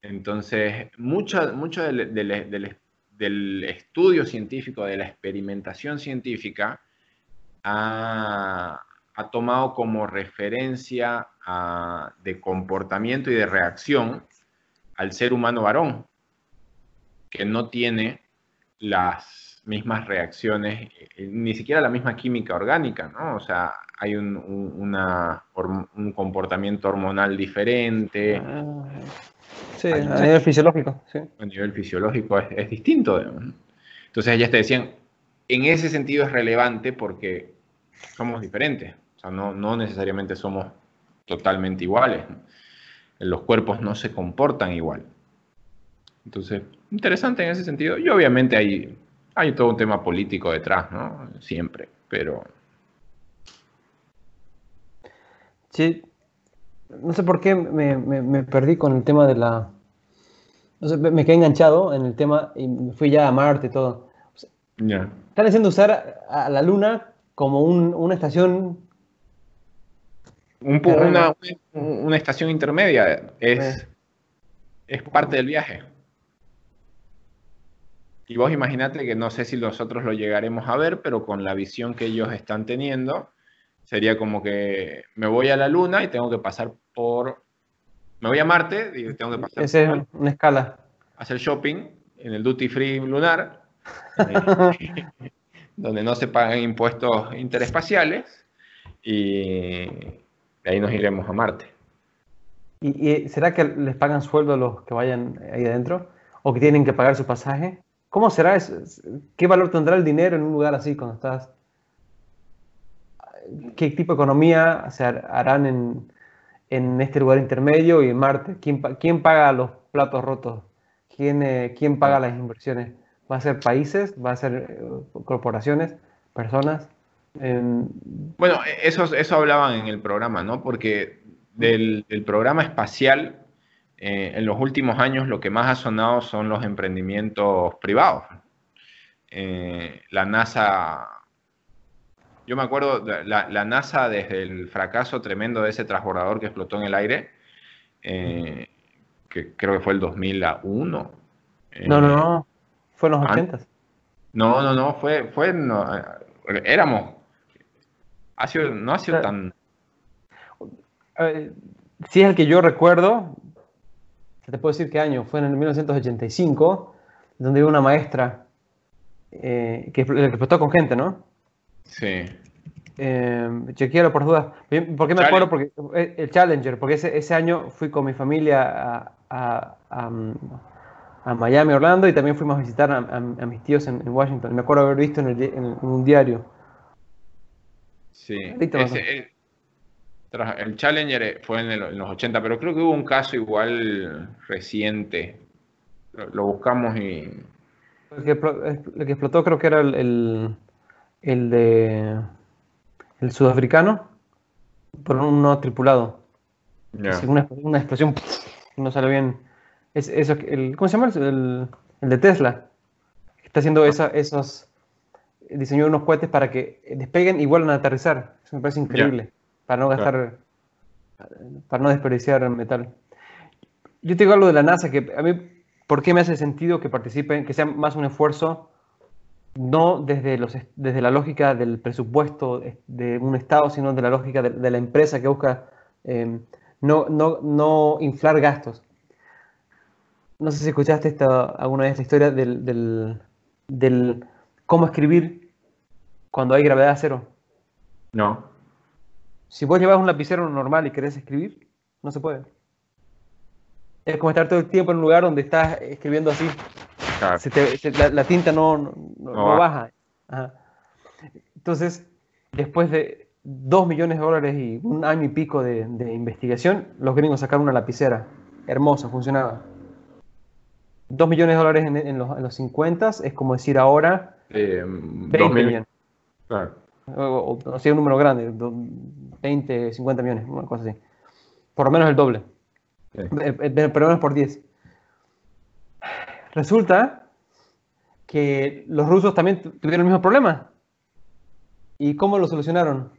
Entonces, mucho, mucho del, del, estudio científico, de la experimentación científica, ha, tomado como referencia de comportamiento y de reacción al ser humano varón, que no tiene las mismas reacciones, eh, ni siquiera la misma química orgánica, ¿no? O sea, hay un, un, comportamiento hormonal diferente. Ah, sí, a nivel fisiológico. Sí. A nivel fisiológico es, distinto. Entonces ellas te decían, en ese sentido es relevante porque somos diferentes. O sea, no, no necesariamente somos totalmente iguales. Los cuerpos no se comportan igual. Entonces, interesante en ese sentido. Y obviamente hay, hay todo un tema político detrás, ¿no? Siempre, pero... Sí, no sé por qué me, perdí con el tema de la... No sé, me quedé enganchado en el tema y fui ya a Marte y todo. Están haciendo usar a la Luna como una estación... Un, una, una, estación intermedia. Es, es parte del viaje. Y vos imaginate que no sé si nosotros lo llegaremos a ver, pero con la visión que ellos están teniendo, sería como que me voy a la Luna y tengo que pasar por... Me voy a Marte y tengo que pasar Esa es una escala. Hacer shopping en el duty free lunar, donde no se pagan impuestos interespaciales y ahí nos iremos a Marte. ¿Y, será que les pagan sueldo a los que vayan ahí adentro? ¿O que tienen que pagar su pasaje? ¿Cómo será eso? ¿Qué valor tendrá el dinero en un lugar así cuando estás? ¿Qué tipo de economía se harán en, este lugar intermedio y en Marte? ¿Quién, quién paga los platos rotos? ¿Quién, eh, ¿Quién paga las inversiones? ¿Va a ser países? ¿Va a ser eh, corporaciones? ¿Personas? Bueno, eso, eso hablaban en el programa, ¿no? Porque del, del programa espacial eh, en los últimos años lo que más ha sonado son los emprendimientos privados. Eh, la NASA, yo me acuerdo, la, NASA desde el fracaso tremendo de ese transbordador que explotó en el aire, eh, que creo que fue el 2001. no, no, no, fue en los 80. No, no, no, fue, fue éramos, ha sido, no ha sido tan... Si es el que yo recuerdo, te puedo decir qué año, fue en el 1985, donde hubo una maestra eh, que, que explotó con gente, ¿no? Sí. Eh, chequealo por dudas. ¿Por qué me acuerdo? Porque eh, el Challenger, porque ese, ese año fui con mi familia a, a, Miami, Orlando, y también fuimos a visitar a, mis tíos en, Washington. Me acuerdo haber visto en, el, en, un diario. Sí. Ese, el Challenger fue en, los 80, pero creo que hubo un caso igual reciente. Lo, buscamos y... El que, explotó creo que era el, el, de... El sudafricano, por un no tripulado. una, explosión no sale bien. Es, eso, el, ¿Cómo se llama? El, el de Tesla. Está haciendo esa, esos... Diseñó unos cohetes para que despeguen y vuelvan a aterrizar. Eso me parece increíble para no gastar, para no desperdiciar metal. Yo te digo algo de la NASA que a mí, ¿por qué me hace sentido que participen, que sea más un esfuerzo, no desde, los, desde la lógica del presupuesto de un Estado, sino de la lógica de, la empresa que busca eh, no, no, no, inflar gastos? No sé si escuchaste esta, alguna vez la historia del, del, del cómo escribir cuando hay gravedad cero. No. Si vos llevas un lapicero normal y querés escribir, no se puede. Es como estar todo el tiempo en un lugar donde estás escribiendo así. la, tinta no, baja. Entonces, después de dos millones de dólares y un año y pico de, investigación, los gringos sacaron una lapicera. Hermosa, funcionaba. Dos millones de dólares en, los, en 50 es como decir ahora eh, 20 millones. Claro o, sea, un número grande, 20, 50 millones, una cosa así. Por lo menos el doble. Eh, eh, pero menos por 10. Resulta que los rusos también tuvieron el mismo problema. ¿Y cómo lo solucionaron?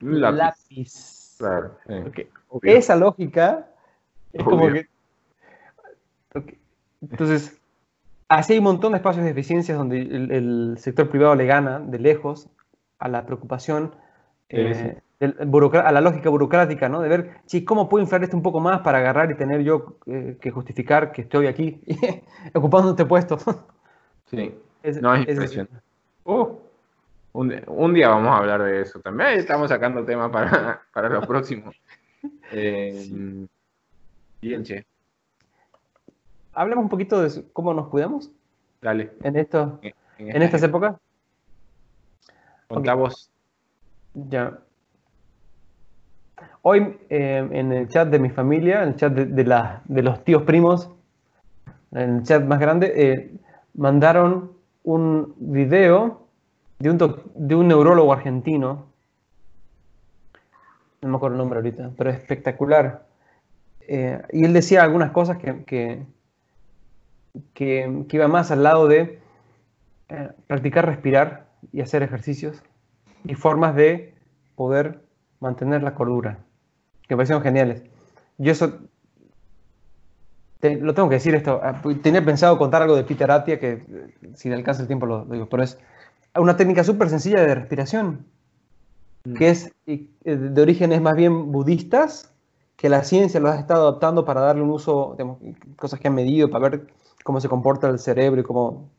Lápiz. Lápiz. esa lógica es como que... Entonces, así hay un montón de espacios de eficiencias donde el, sector privado le gana de lejos a la preocupación, eh, a la lógica burocrática, ¿no? De ver, sí, ¿cómo puedo inflar esto un poco más para agarrar y tener yo eh, que justificar que estoy aquí ocupando este puesto? sí, no es impresionante. Uh, un, día vamos a hablar de eso también. Estamos sacando temas para, para lo próximo. Eh, bien, che. Hablemos un poquito de cómo nos cuidamos. Dale. En, esto, en, estas épocas. Contamos. Ya. Hoy eh, en el chat de mi familia, en el chat de, la, de los tíos primos, en el chat más grande, eh, mandaron un video de un, de un neurólogo argentino, no me acuerdo el nombre ahorita, pero espectacular. Eh, y él decía algunas cosas que, que, que, iba más al lado de eh, practicar respirar y hacer ejercicios y formas de poder mantener la cordura, que me parecieron geniales. Yo eso, lo tengo que decir esto, ah, tenía pensado contar algo de Peter Atia, que eh, si le alcanza el tiempo lo digo, pero es una técnica súper sencilla de respiración, mm. que es eh, de orígenes más bien budistas, que la ciencia lo ha estado adaptando para darle un uso, cosas que han medido, para ver cómo se comporta el cerebro y cómo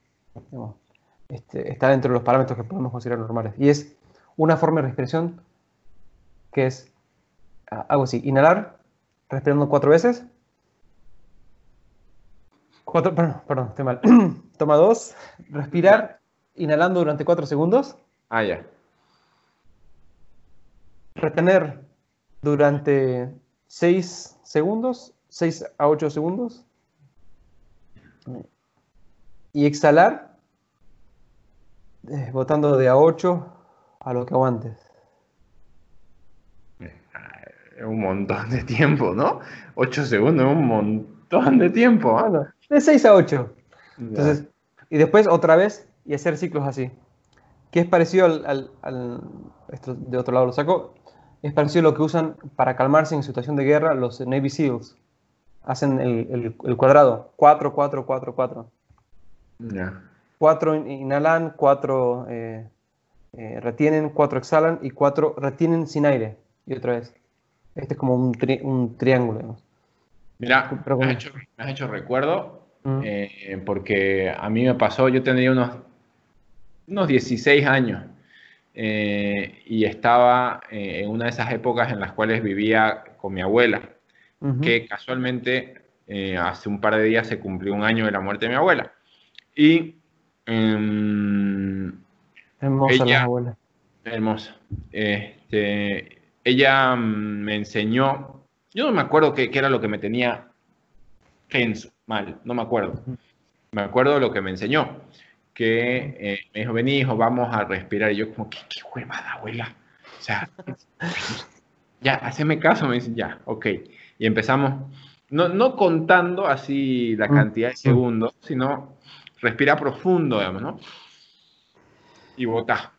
este, está dentro de los parámetros que podemos considerar normales. Y es una forma de respiración que es algo así, inhalar, respirando cuatro veces. Cuatro, perdón, perdón, estoy mal. Toma dos, respirar inhalando durante 4 segundos. Ah, ya. Retener durante 6 segundos, 6 a 8 segundos. Y exhalar, eh, botando de a 8 a lo que aguantes. Eh, un montón de tiempo, ¿no? 8 segundos es un montón de tiempo. ¿eh? de 6 a 8. Entonces, y después otra vez y hacer ciclos así. Que es parecido al, esto de otro lado lo saco, es parecido a lo que usan para calmarse en situación de guerra los Navy SEALs. Hacen el, cuadrado, 4, 4, 4, 4. 4 inhalan, 4 eh, eh, retienen, 4 exhalan y 4 retienen sin aire. Y otra vez. Este es como un, un triángulo. Mira, me, has hecho, recuerdo, mm. eh, porque a mí me pasó, yo tendría unos unos 16 años. Eh, y estaba eh, en una de esas épocas en las cuales vivía con mi abuela, que casualmente eh, hace un par de días se cumplió un año de la muerte de mi abuela. Y em, hermosa la abuela. Hermosa. Este, ella me enseñó, yo no me acuerdo qué, qué era lo que me tenía tenso, mal, no me acuerdo. Me acuerdo lo que me enseñó que eh, me dijo, vení, hijo, vamos a respirar. Y yo como, ¿qué, qué huevada, abuela? O sea, ya, haceme caso, me dicen, ya, ok. Y empezamos, no, no contando así la mm, cantidad de segundos, sino respira profundo, digamos, ¿no? Y bota.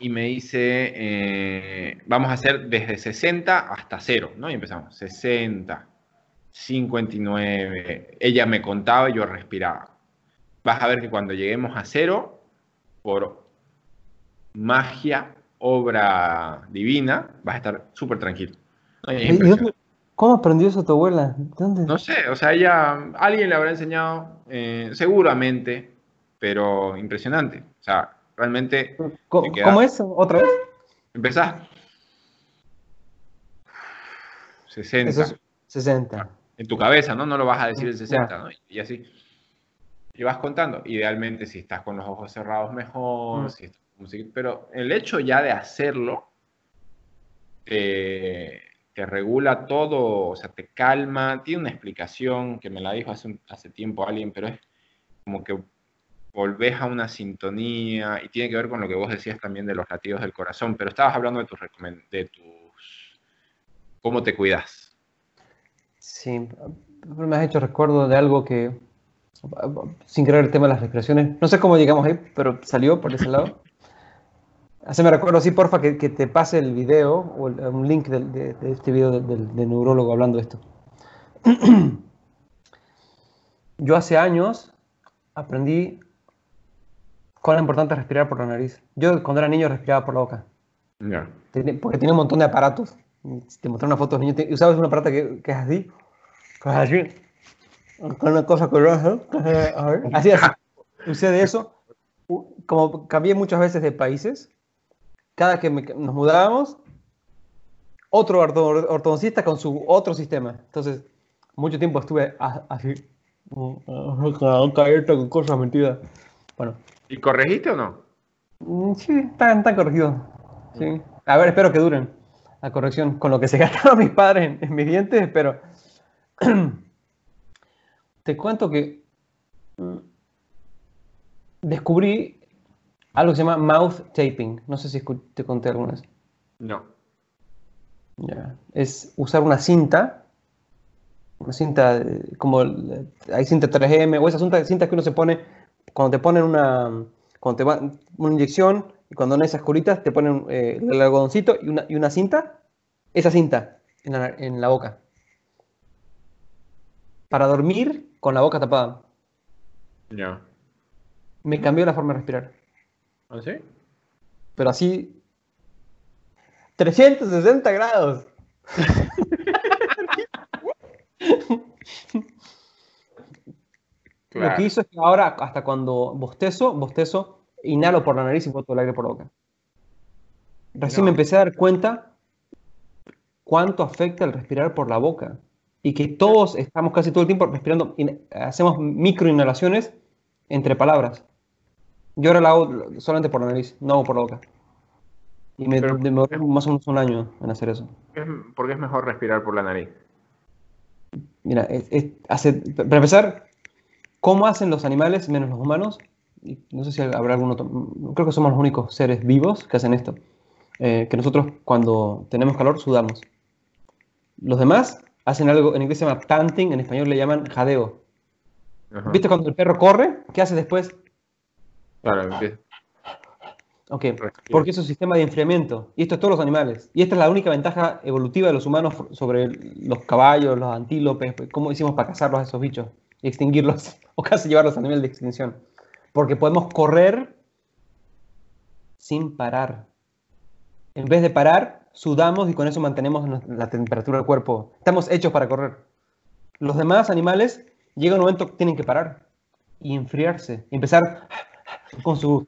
Y me dice, eh, vamos a hacer desde 60 hasta 0, ¿no? Y empezamos, 60, 59. Ella me contaba y yo respiraba vas a ver que cuando lleguemos a cero, por magia, obra divina, vas a estar súper tranquilo. ¿Cómo aprendió eso tu abuela? No sé, o sea, ella, alguien le habrá enseñado, eh, seguramente, pero impresionante. O sea, realmente... ¿Cómo, es? ¿Otra vez? Empezás. 60. 60. En tu cabeza, ¿no? No lo vas a decir el 60, ¿no? Y así. Y vas contando. Idealmente, si estás con los ojos cerrados, mejor. Mm. pero el hecho ya de hacerlo te, regula todo, o sea, te calma. Tiene una explicación que me la dijo hace, hace tiempo alguien, pero es como que volvés a una sintonía y tiene que ver con lo que vos decías también de los latidos del corazón, pero estabas hablando de tus, de tus cómo te cuidas. Sí, me has hecho recuerdo de algo que sin creer el tema de las respiraciones. No sé cómo llegamos ahí, pero salió por ese lado. Haceme recuerdo, sí, porfa, que, que, te pase el video o el, un link de, de, de este video del, del neurólogo hablando de esto. Yo hace años aprendí cuán importante es respirar por la nariz. Yo cuando era niño respiraba por la boca. Ya. Porque tenía un montón de aparatos. Te mostré una foto de niños, usabas un aparato que, que es así. Que es así. Con una cosa que así, así. Usé de eso. Como cambié muchas veces de países, cada que me, nos mudábamos, otro ortodoncista con su otro sistema. Entonces, mucho tiempo estuve así, caer con cosas mentiras. Bueno. ¿Y corregiste o no? Mm, sí, están, están corregidos. Sí. A ver, espero que duren la corrección. Con lo que se gastaron mis padres en, en mis dientes, pero te cuento que mm, descubrí algo que se llama mouth taping. No sé si te conté alguna vez. No. Ya. Es usar una cinta, una cinta como hay cinta 3M o esa cinta, cinta que uno se pone cuando te ponen una, cuando te va, una inyección y cuando no esas curitas te ponen eh, el algodoncito y una, y una cinta, esa cinta en la, en la boca. Para dormir con la boca tapada. Ya. Me cambió la forma de respirar. ¿Ah, sí? Pero así. 360 grados. Claro. Lo que hizo es que ahora, hasta cuando bostezo, bostezo, inhalo por la nariz y boto el aire por la boca. Recién no. me empecé a dar cuenta cuánto afecta el respirar por la boca. Y que todos estamos casi todo el tiempo respirando, hacemos microinhalaciones entre palabras. Yo la hago solamente por la nariz, no por la boca. Y me demoró más o menos un año en hacer eso. ¿Por qué es mejor respirar por la nariz? Mira, es, es, hace, para empezar, ¿cómo hacen los animales menos los humanos? No sé si habrá algún otro. Creo que somos los únicos seres vivos que hacen esto. Eh, que nosotros cuando tenemos calor sudamos. Los demás hacen algo, en inglés se llama panting, en español le llaman jadeo. Ajá. ¿Viste cuando el perro corre? ¿Qué hace después? Claro, empieza. Ok, porque es un sistema de enfriamiento. Y esto es todos los animales. Y esta es la única ventaja evolutiva de los humanos sobre los caballos, los antílopes. ¿Cómo hicimos para cazarlos a esos bichos? Y extinguirlos, o casi llevarlos a nivel de extinción. Porque podemos correr sin parar. En vez de parar, sudamos y con eso mantenemos la temperatura del cuerpo. Estamos hechos para correr. Los demás animales, llega un momento que tienen que parar y enfriarse. Y empezar con su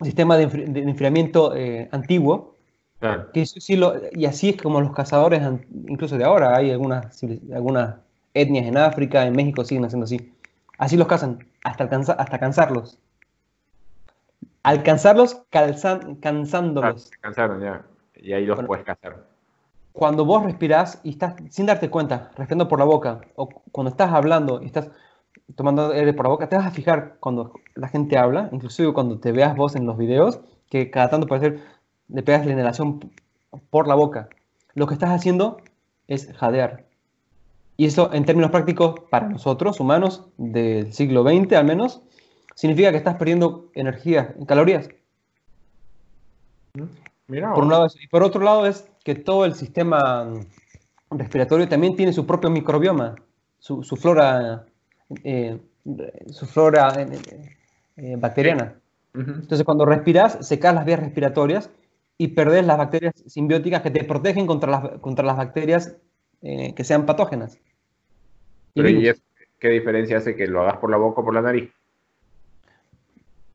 sistema de, enfri de enfriamiento eh, antiguo. Claro. Que eso sí lo, y así es como los cazadores, incluso de ahora, hay algunas, algunas etnias en África, en México siguen haciendo así. Así los cazan, hasta, alcanza, hasta cansarlos. Alcanzarlos calzan, cansándolos. Ah, cansaron ya. Y ahí los bueno, puedes cazar. Cuando vos respirás y estás sin darte cuenta, respirando por la boca, o cuando estás hablando y estás tomando aire por la boca, te vas a fijar cuando la gente habla, inclusive cuando te veas vos en los videos, que cada tanto puede ser, le pegas la inhalación por la boca. Lo que estás haciendo es jadear. Y eso, en términos prácticos, para nosotros, humanos del siglo XX al menos, significa que estás perdiendo energía, calorías. Mira, por un lado, y por otro lado es que todo el sistema respiratorio también tiene su propio microbioma, su, su flora eh, su flora eh, bacteriana. Uh -huh. Entonces, cuando respiras, secas las vías respiratorias y perdés las bacterias simbióticas que te protegen contra las, contra las bacterias eh, que sean patógenas. Pero ¿y es, qué diferencia hace que lo hagas por la boca o por la nariz?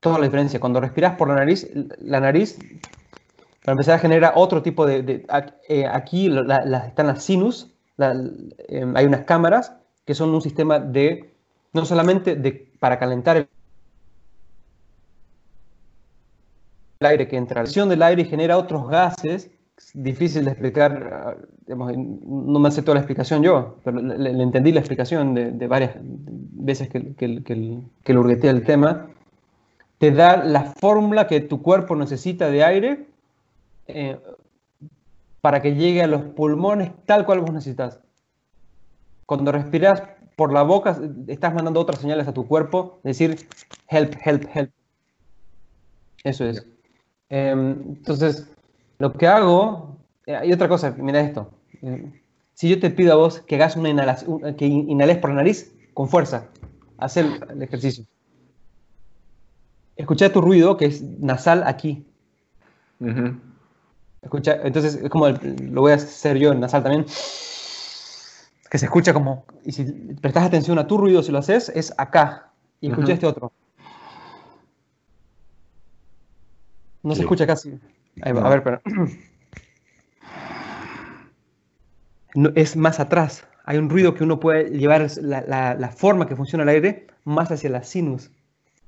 Toda la diferencia. Cuando respiras por la nariz, la nariz, para empezar, genera otro tipo de... de eh, aquí la, la, están las sinus, la, eh, hay unas cámaras que son un sistema de no solamente para calentar el aire que entra, la presión del aire genera otros gases, difícil de explicar, digamos, no me hace la explicación yo, pero le, entendí la explicación de, varias veces que, que, que, que lo el tema, te da la fórmula que tu cuerpo necesita de aire eh, para que llegue a los pulmones tal cual vos necesitas. Cuando respiras por la boca estás mandando otras señales a tu cuerpo, decir help, help, help. Eso es. Em, entonces, lo que hago, eh, hay otra cosa, mira esto. Em, si yo te pido a vos que hagas una inhalación, que inhales por la nariz con fuerza, haz el, ejercicio. Escucha tu ruido que es nasal aquí. Escucha, entonces es como lo voy a hacer yo en nasal también. Que se escucha como. Y si prestas atención a tu ruido, si lo haces, es acá. Y escucha este otro. No se escucha casi. Ahí va, a ver, pero. es más atrás. Hay un ruido que uno puede llevar la, forma que funciona el aire más hacia la sinus.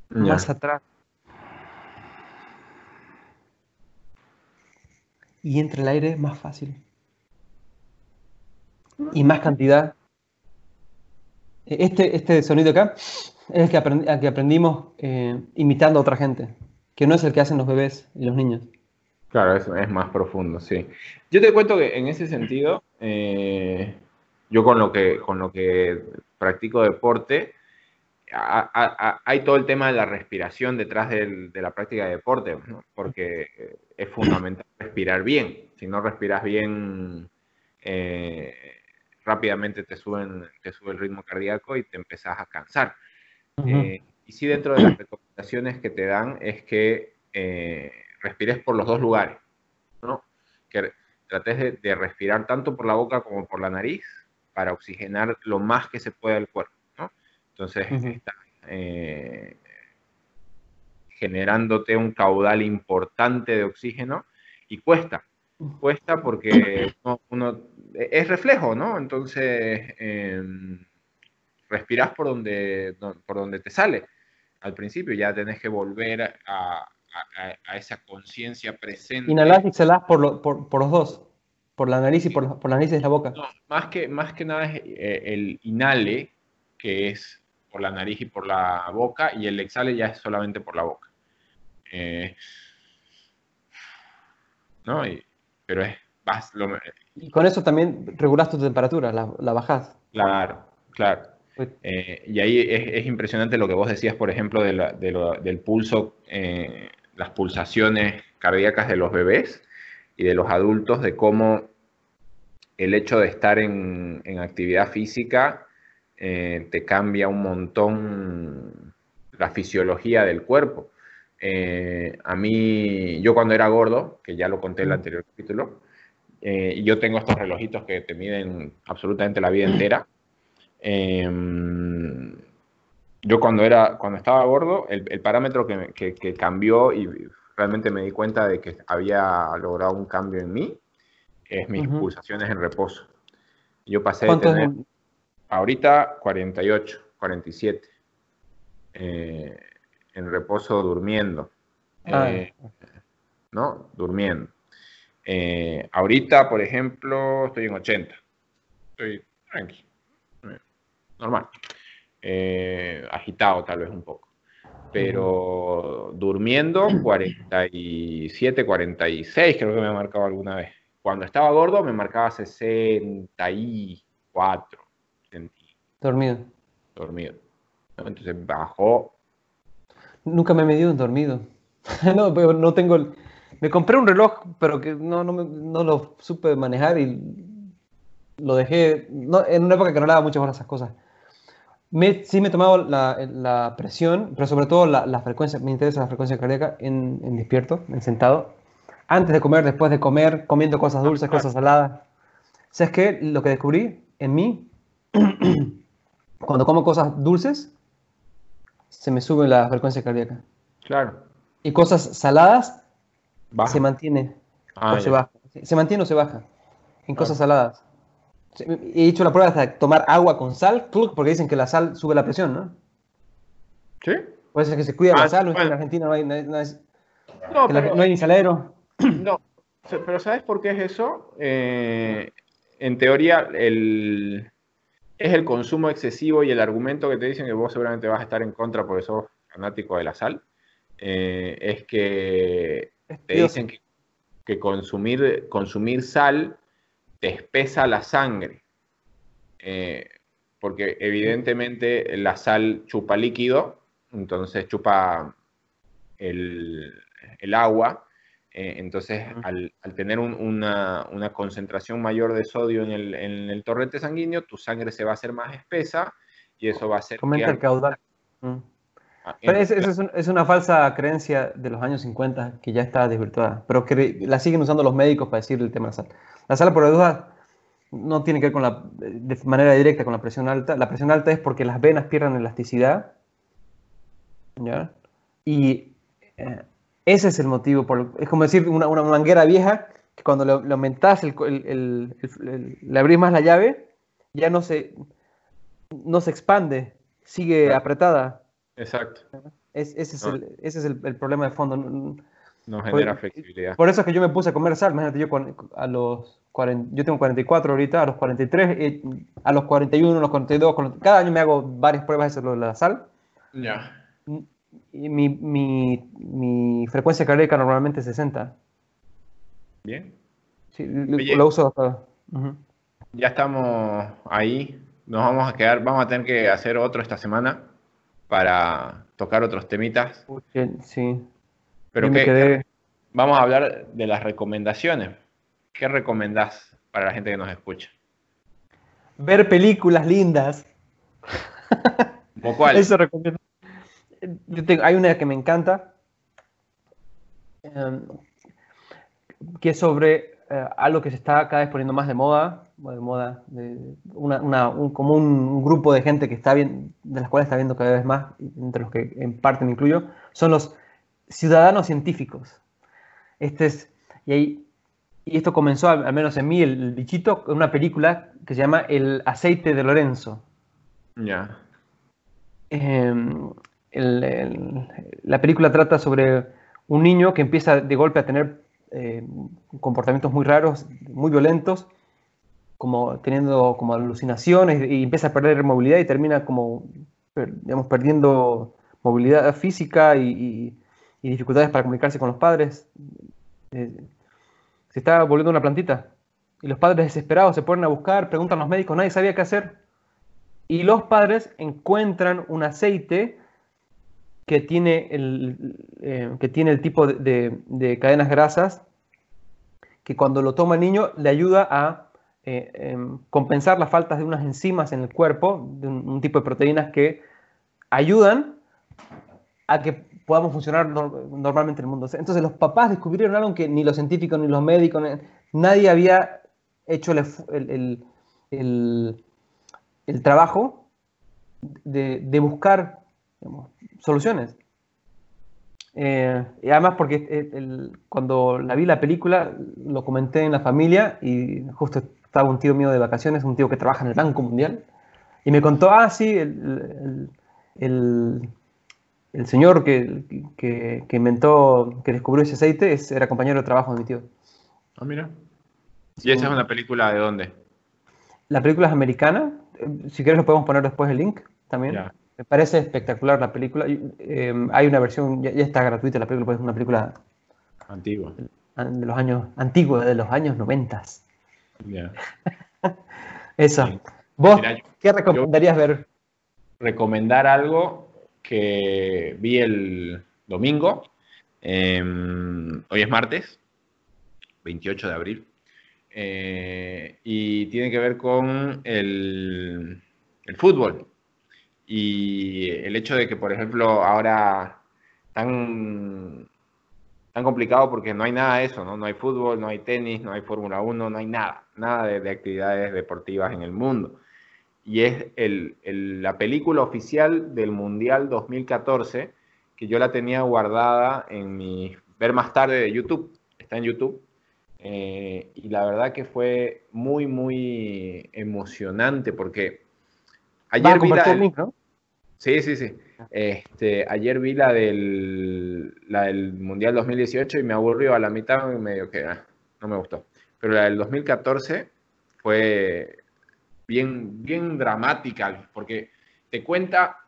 Más atrás. Y entra el aire más fácil. Y más cantidad. Este, este sonido acá es el que, aprendimos eh, imitando a otra gente, que no es el que hacen los bebés y los niños. Claro, eso es más profundo, sí. Yo te cuento que en ese sentido, eh, yo con lo que, con lo que practico deporte, hay todo el tema de la respiración detrás de la práctica de deporte, porque es fundamental respirar bien. Si no respiras bien, eh, rápidamente te, suben, te sube el ritmo cardíaco y te empezás a cansar. Eh, y sí, dentro de las recomendaciones que te dan es que respires por los dos lugares, ¿no? Que trates de, respirar tanto por la boca como por la nariz para oxigenar lo más que se pueda el cuerpo, ¿no? Entonces, eh, generándote un caudal importante de oxígeno y cuesta, cuesta porque uno, es reflejo, ¿no? Entonces, em, respiras por donde, por donde te sale. Al principio ya tenés que volver a, a, esa conciencia presente. Inhalas y exhalas por, por, los dos, por la nariz y por, por la nariz y la boca. No, más que, más que nada es eh, el inhale, que es por la nariz y por la boca, y el exhale ya es solamente por la boca. Eh, ¿no? Pero es... y con eso también regulas tu temperatura, la, la bajas. Claro, claro. Pues eh, y ahí es, impresionante lo que vos decías, por ejemplo, del pulso las pulsaciones cardíacas de los bebés y de los adultos, de cómo el hecho de estar en, actividad física eh, te cambia un montón la fisiología del cuerpo. Eh, a mí, yo cuando era gordo, que ya lo conté en el anterior capítulo, eh, yo tengo estos relojitos que te miden absolutamente la vida entera. Em, yo cuando, era, cuando estaba gordo, el, parámetro que, que, cambió y realmente me di cuenta de que había logrado un cambio en mí es mis pulsaciones en reposo. Yo pasé de tener ahorita 48, 47 eh, en reposo durmiendo. Ah. Eh, ¿No? Durmiendo. Eh, ahorita, por ejemplo, estoy en 80. Estoy tranqui. Normal. Eh, agitado tal vez un poco. Pero durmiendo, 47, 46 creo que me ha marcado alguna vez. Cuando estaba gordo me marcaba 64. Dormido. Dormido. Entonces bajó. Nunca me he medido en dormido. no, pero no tengo... Me compré un reloj, pero que no, no, lo supe manejar y lo dejé en una época que no le daba muchas esas cosas sí me he tomado la, presión, pero sobre todo la, frecuencia, me interesa la frecuencia cardíaca en, despierto, en sentado, antes de comer, después de comer, comiendo cosas dulces, cosas saladas. ¿Sabes qué? Lo que descubrí en mí, cuando como cosas dulces, se me sube la frecuencia cardíaca. Claro. Y cosas saladas, se mantiene ah, o se baja. Se mantiene o se baja en cosas saladas. He hecho la prueba de tomar agua con sal, porque dicen que la sal sube la presión, ¿no? Sí. Puede ser que se cuida la ah, sal, en Argentina no hay, no, no, no hay ni salero. No, pero ¿sabes por qué es eso? Eh, en teoría, el, es el consumo excesivo y el argumento que te dicen que vos seguramente vas a estar en contra porque sos fanático de la sal, eh, es que te dicen que, que, consumir, consumir sal espesa la sangre, eh, porque evidentemente la sal chupa líquido, entonces chupa el, agua, Eh, entonces, al, tener una, concentración mayor de sodio en el, torrente sanguíneo, tu sangre se va a hacer más espesa y eso va a hacer... Comenta el caudal. Ah, pero esa es, una falsa creencia de los años 50 que ya está desvirtuada, pero que la siguen usando los médicos para decir el tema de la sal. La sal, por duda, no tiene que ver con la, de manera directa con la presión alta. La presión alta es porque las venas pierden elasticidad. ¿ya? Y eh, ese es el motivo. Por, es como decir una, manguera vieja que cuando le, aumentas, el, le abrís más la llave, ya no se, no se expande, sigue apretada. Exacto. ese es, el, ese es el, problema de fondo. No genera flexibilidad. Por eso es que yo me puse a comer sal. Imagínate, yo a los 40, yo tengo 44 ahorita, a los 43, a los 41, a los 42, cada año me hago varias pruebas de la sal. Ya. Y mi, mi, mi, frecuencia cardíaca normalmente es 60. Bien. Sí, lo uso hasta. Ya estamos ahí. Nos vamos a quedar, vamos a tener que hacer otro esta semana para tocar otros temitas. Sí. Pero que, vamos a hablar de las recomendaciones. ¿Qué recomendás para la gente que nos escucha? Ver películas lindas. ¿Cómo cuál? Eso recomiendo. Hay una que me encanta, em, que es sobre eh, algo que se está cada vez poniendo más de moda, de moda, de una, un, como un, grupo de gente que está bien, de las cuales está viendo cada vez más, entre los que en parte me incluyo, son los ciudadanos científicos. Este es, y, ahí, y esto comenzó, al, menos en mí, el, bichito, en una película que se llama El aceite de Lorenzo. Ya. Em, la película trata sobre un niño que empieza de golpe a tener eh, comportamientos muy raros, muy violentos, como teniendo como alucinaciones y empieza a perder movilidad y termina como, digamos, perdiendo movilidad física y, dificultades para comunicarse con los padres. Eh, se está volviendo una plantita. Y los padres desesperados se ponen a buscar, preguntan a los médicos, nadie sabía qué hacer. Y los padres encuentran un aceite que tiene el, eh, que tiene el tipo de, cadenas grasas que cuando lo toma el niño le ayuda a eh, em, compensar las faltas de unas enzimas en el cuerpo, de un, tipo de proteínas que ayudan a que podamos funcionar normalmente en el mundo. Entonces los papás descubrieron algo que ni los científicos ni los médicos, nadie había hecho el, el trabajo de, buscar soluciones. Eh, y además porque cuando la vi la película lo comenté en la familia y justo estaba un tío mío de vacaciones, un tío que trabaja en el Banco Mundial, y me contó, ah, sí, el, señor que, que, inventó, que descubrió ese aceite, era compañero de trabajo de mi tío. Ah, mira. ¿Y esa es una película de dónde? La película es americana. Si quieres lo podemos poner después el link también. Me parece espectacular la película. Em, hay una versión, ya, está gratuita la película, pues es una película antigua. De los años, antigua, de los años noventas. Ya. Eso. ¿Vos qué recomendarías ver? Recomendar algo que vi el domingo. Em, hoy es martes, 28 de abril. Eh, y tiene que ver con el, fútbol. Y el hecho de que, por ejemplo, ahora tan, tan complicado porque no hay nada de eso, ¿no? No hay fútbol, no hay tenis, no hay Fórmula 1, no hay nada, nada de, actividades deportivas en el mundo. Y es el, la película oficial del Mundial 2014, que yo la tenía guardada en mi ver más tarde de YouTube, está en YouTube, eh, y la verdad que fue muy, muy emocionante porque ayer vi la del... Sí, sí, sí. Este, ayer vi la del, la del Mundial 2018 y me aburrió a la mitad y medio que ah, no me gustó. Pero la del 2014 fue bien, bien dramática porque te cuenta,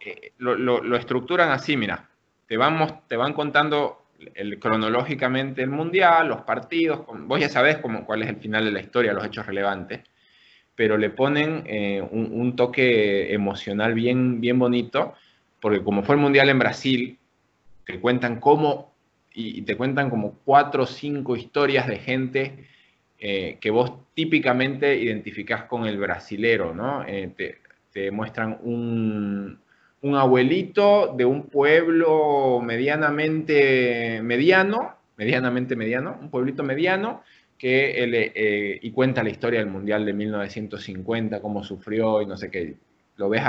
eh, lo, lo, lo, estructuran así, mira, te, vamos, te van contando el, cronológicamente el mundial, los partidos, vos ya sabés cómo, cuál es el final de la historia, los hechos relevantes, pero le ponen eh, un, toque emocional bien, bien bonito, porque como fue el mundial en Brasil, te cuentan cómo y, te cuentan como cuatro o cinco historias de gente eh, que vos típicamente identificás con el brasilero, ¿no? Eh, te, te, muestran un, un, abuelito de un pueblo medianamente mediano, medianamente mediano, un pueblito mediano, que él, eh, y cuenta la historia del Mundial de 1950, cómo sufrió y no sé qué, lo ves,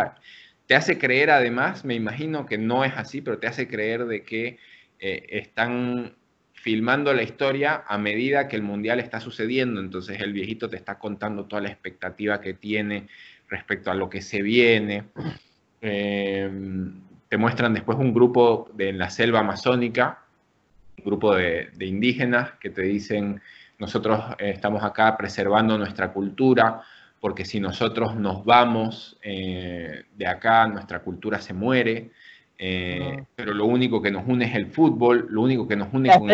te hace creer además, me imagino que no es así, pero te hace creer de que eh, están filmando la historia a medida que el mundial está sucediendo. Entonces el viejito te está contando toda la expectativa que tiene respecto a lo que se viene. Eh, te muestran después un grupo de, en la selva amazónica, un grupo de, indígenas que te dicen, nosotros eh, estamos acá preservando nuestra cultura, porque si nosotros nos vamos de acá, nuestra cultura se muere. Eh, pero lo único que nos une es el fútbol, lo único que nos une con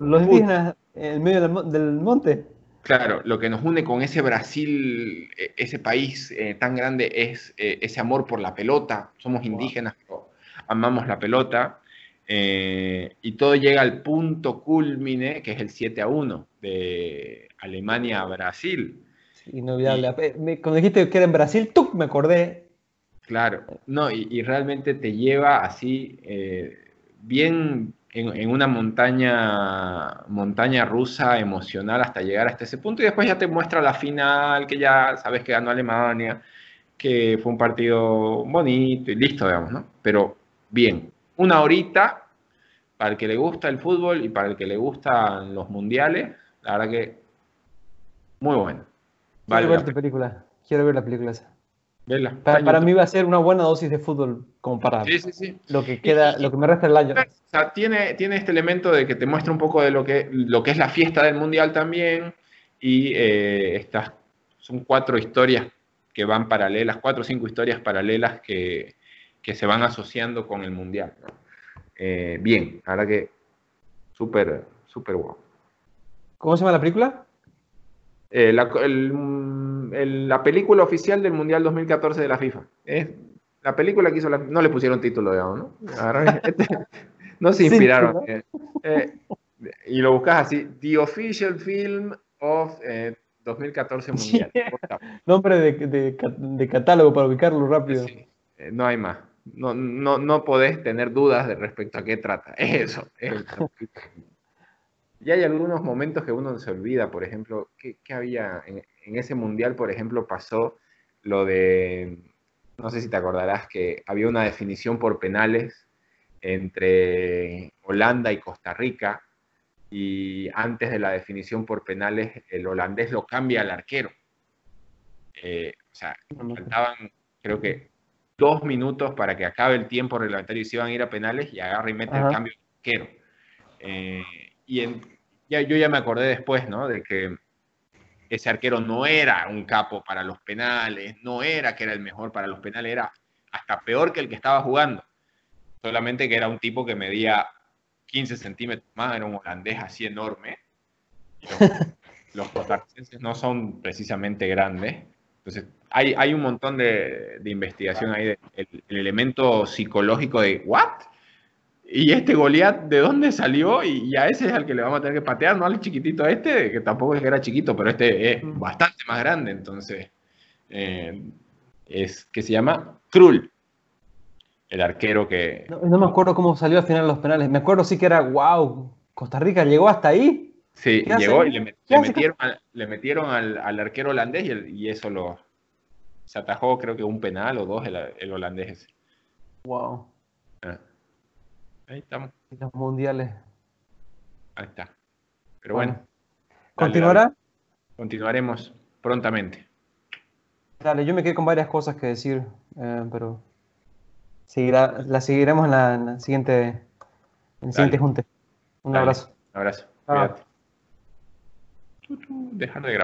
los indígenas en medio del, monte. Claro, lo que nos une con ese Brasil, ese país eh, tan grande es eh, ese amor por la pelota. Somos indígenas, pero amamos la pelota. Y todo llega al punto culmine, que es el 7 a 1 de Alemania a Brasil. Inolvidable. Cuando dijiste que era en Brasil, ¡tuc! me acordé Claro, no, y, realmente te lleva así eh, bien en, una montaña, montaña rusa emocional hasta llegar hasta ese punto y después ya te muestra la final, que ya sabes que ganó Alemania, que fue un partido bonito y listo, digamos, ¿no? Pero bien, una horita para el que le gusta el fútbol y para el que le gustan los mundiales, la verdad que muy bueno. Quiero ver tu película, quiero ver la película esa. Para, mí va a ser una buena dosis de fútbol como para lo que queda, lo que me resta del año. tiene, tiene este elemento de que te muestra un poco de lo que, lo que es la fiesta del mundial también y eh, estas son cuatro historias que van paralelas, cuatro o cinco historias paralelas que, se van asociando con el mundial. Eh, bien, ahora que súper, súper guau. ¿Cómo se llama la película? Eh, la, película oficial del Mundial 2014 de la FIFA. la película que hizo la No le pusieron título, digamos, ¿no? Este, no se inspiraron. Eh, eh, y lo buscas así, The Official Film of 2014 Mundial. Nombre de, catálogo para ubicarlo rápido. no hay más. No, no, no podés tener dudas de respecto a qué trata. Eso. Es y hay algunos momentos que uno se olvida, por ejemplo, ¿qué, había en, ese mundial, por ejemplo, pasó lo de, no sé si te acordarás, que había una definición por penales entre Holanda y Costa Rica, y antes de la definición por penales, el holandés lo cambia al arquero. Eh, o sea, faltaban, creo que, dos minutos para que acabe el tiempo reglamentario y se iban a ir a penales y agarra y mete el cambio arquero. Eh, y en, ya, yo ya me acordé después, ¿no? De que ese arquero no era un capo para los penales, no era que era el mejor para los penales, era hasta peor que el que estaba jugando. Solamente que era un tipo que medía 15 centímetros más, era un holandés así enorme. los, costarricenses no son precisamente grandes. Entonces, hay, hay un montón de, investigación ahí, del el elemento psicológico de, ¿what? Y este Goliat, ¿de dónde salió? Y, a ese es al que le vamos a tener que patear, no al chiquitito este, que tampoco es que era chiquito, pero este es bastante más grande, entonces. Eh, es que se llama Krull, el arquero que. No, me acuerdo cómo salió al final de los penales. Me acuerdo sí que era, wow, Costa Rica llegó hasta ahí. Sí, llegó y le, metieron, al, le metieron al, arquero holandés y, eso lo. Se atajó, creo que un penal o dos el, el holandés ese. Wow. Ahí estamos. Los mundiales. Ahí está. Pero bueno. ¿Continuará? Continuaremos prontamente. Dale, yo me quedé con varias cosas que decir, eh, pero seguirá, la seguiremos en la, siguiente, en el siguiente junte. Un abrazo. Un abrazo. Cuídate. Dejando de grabar.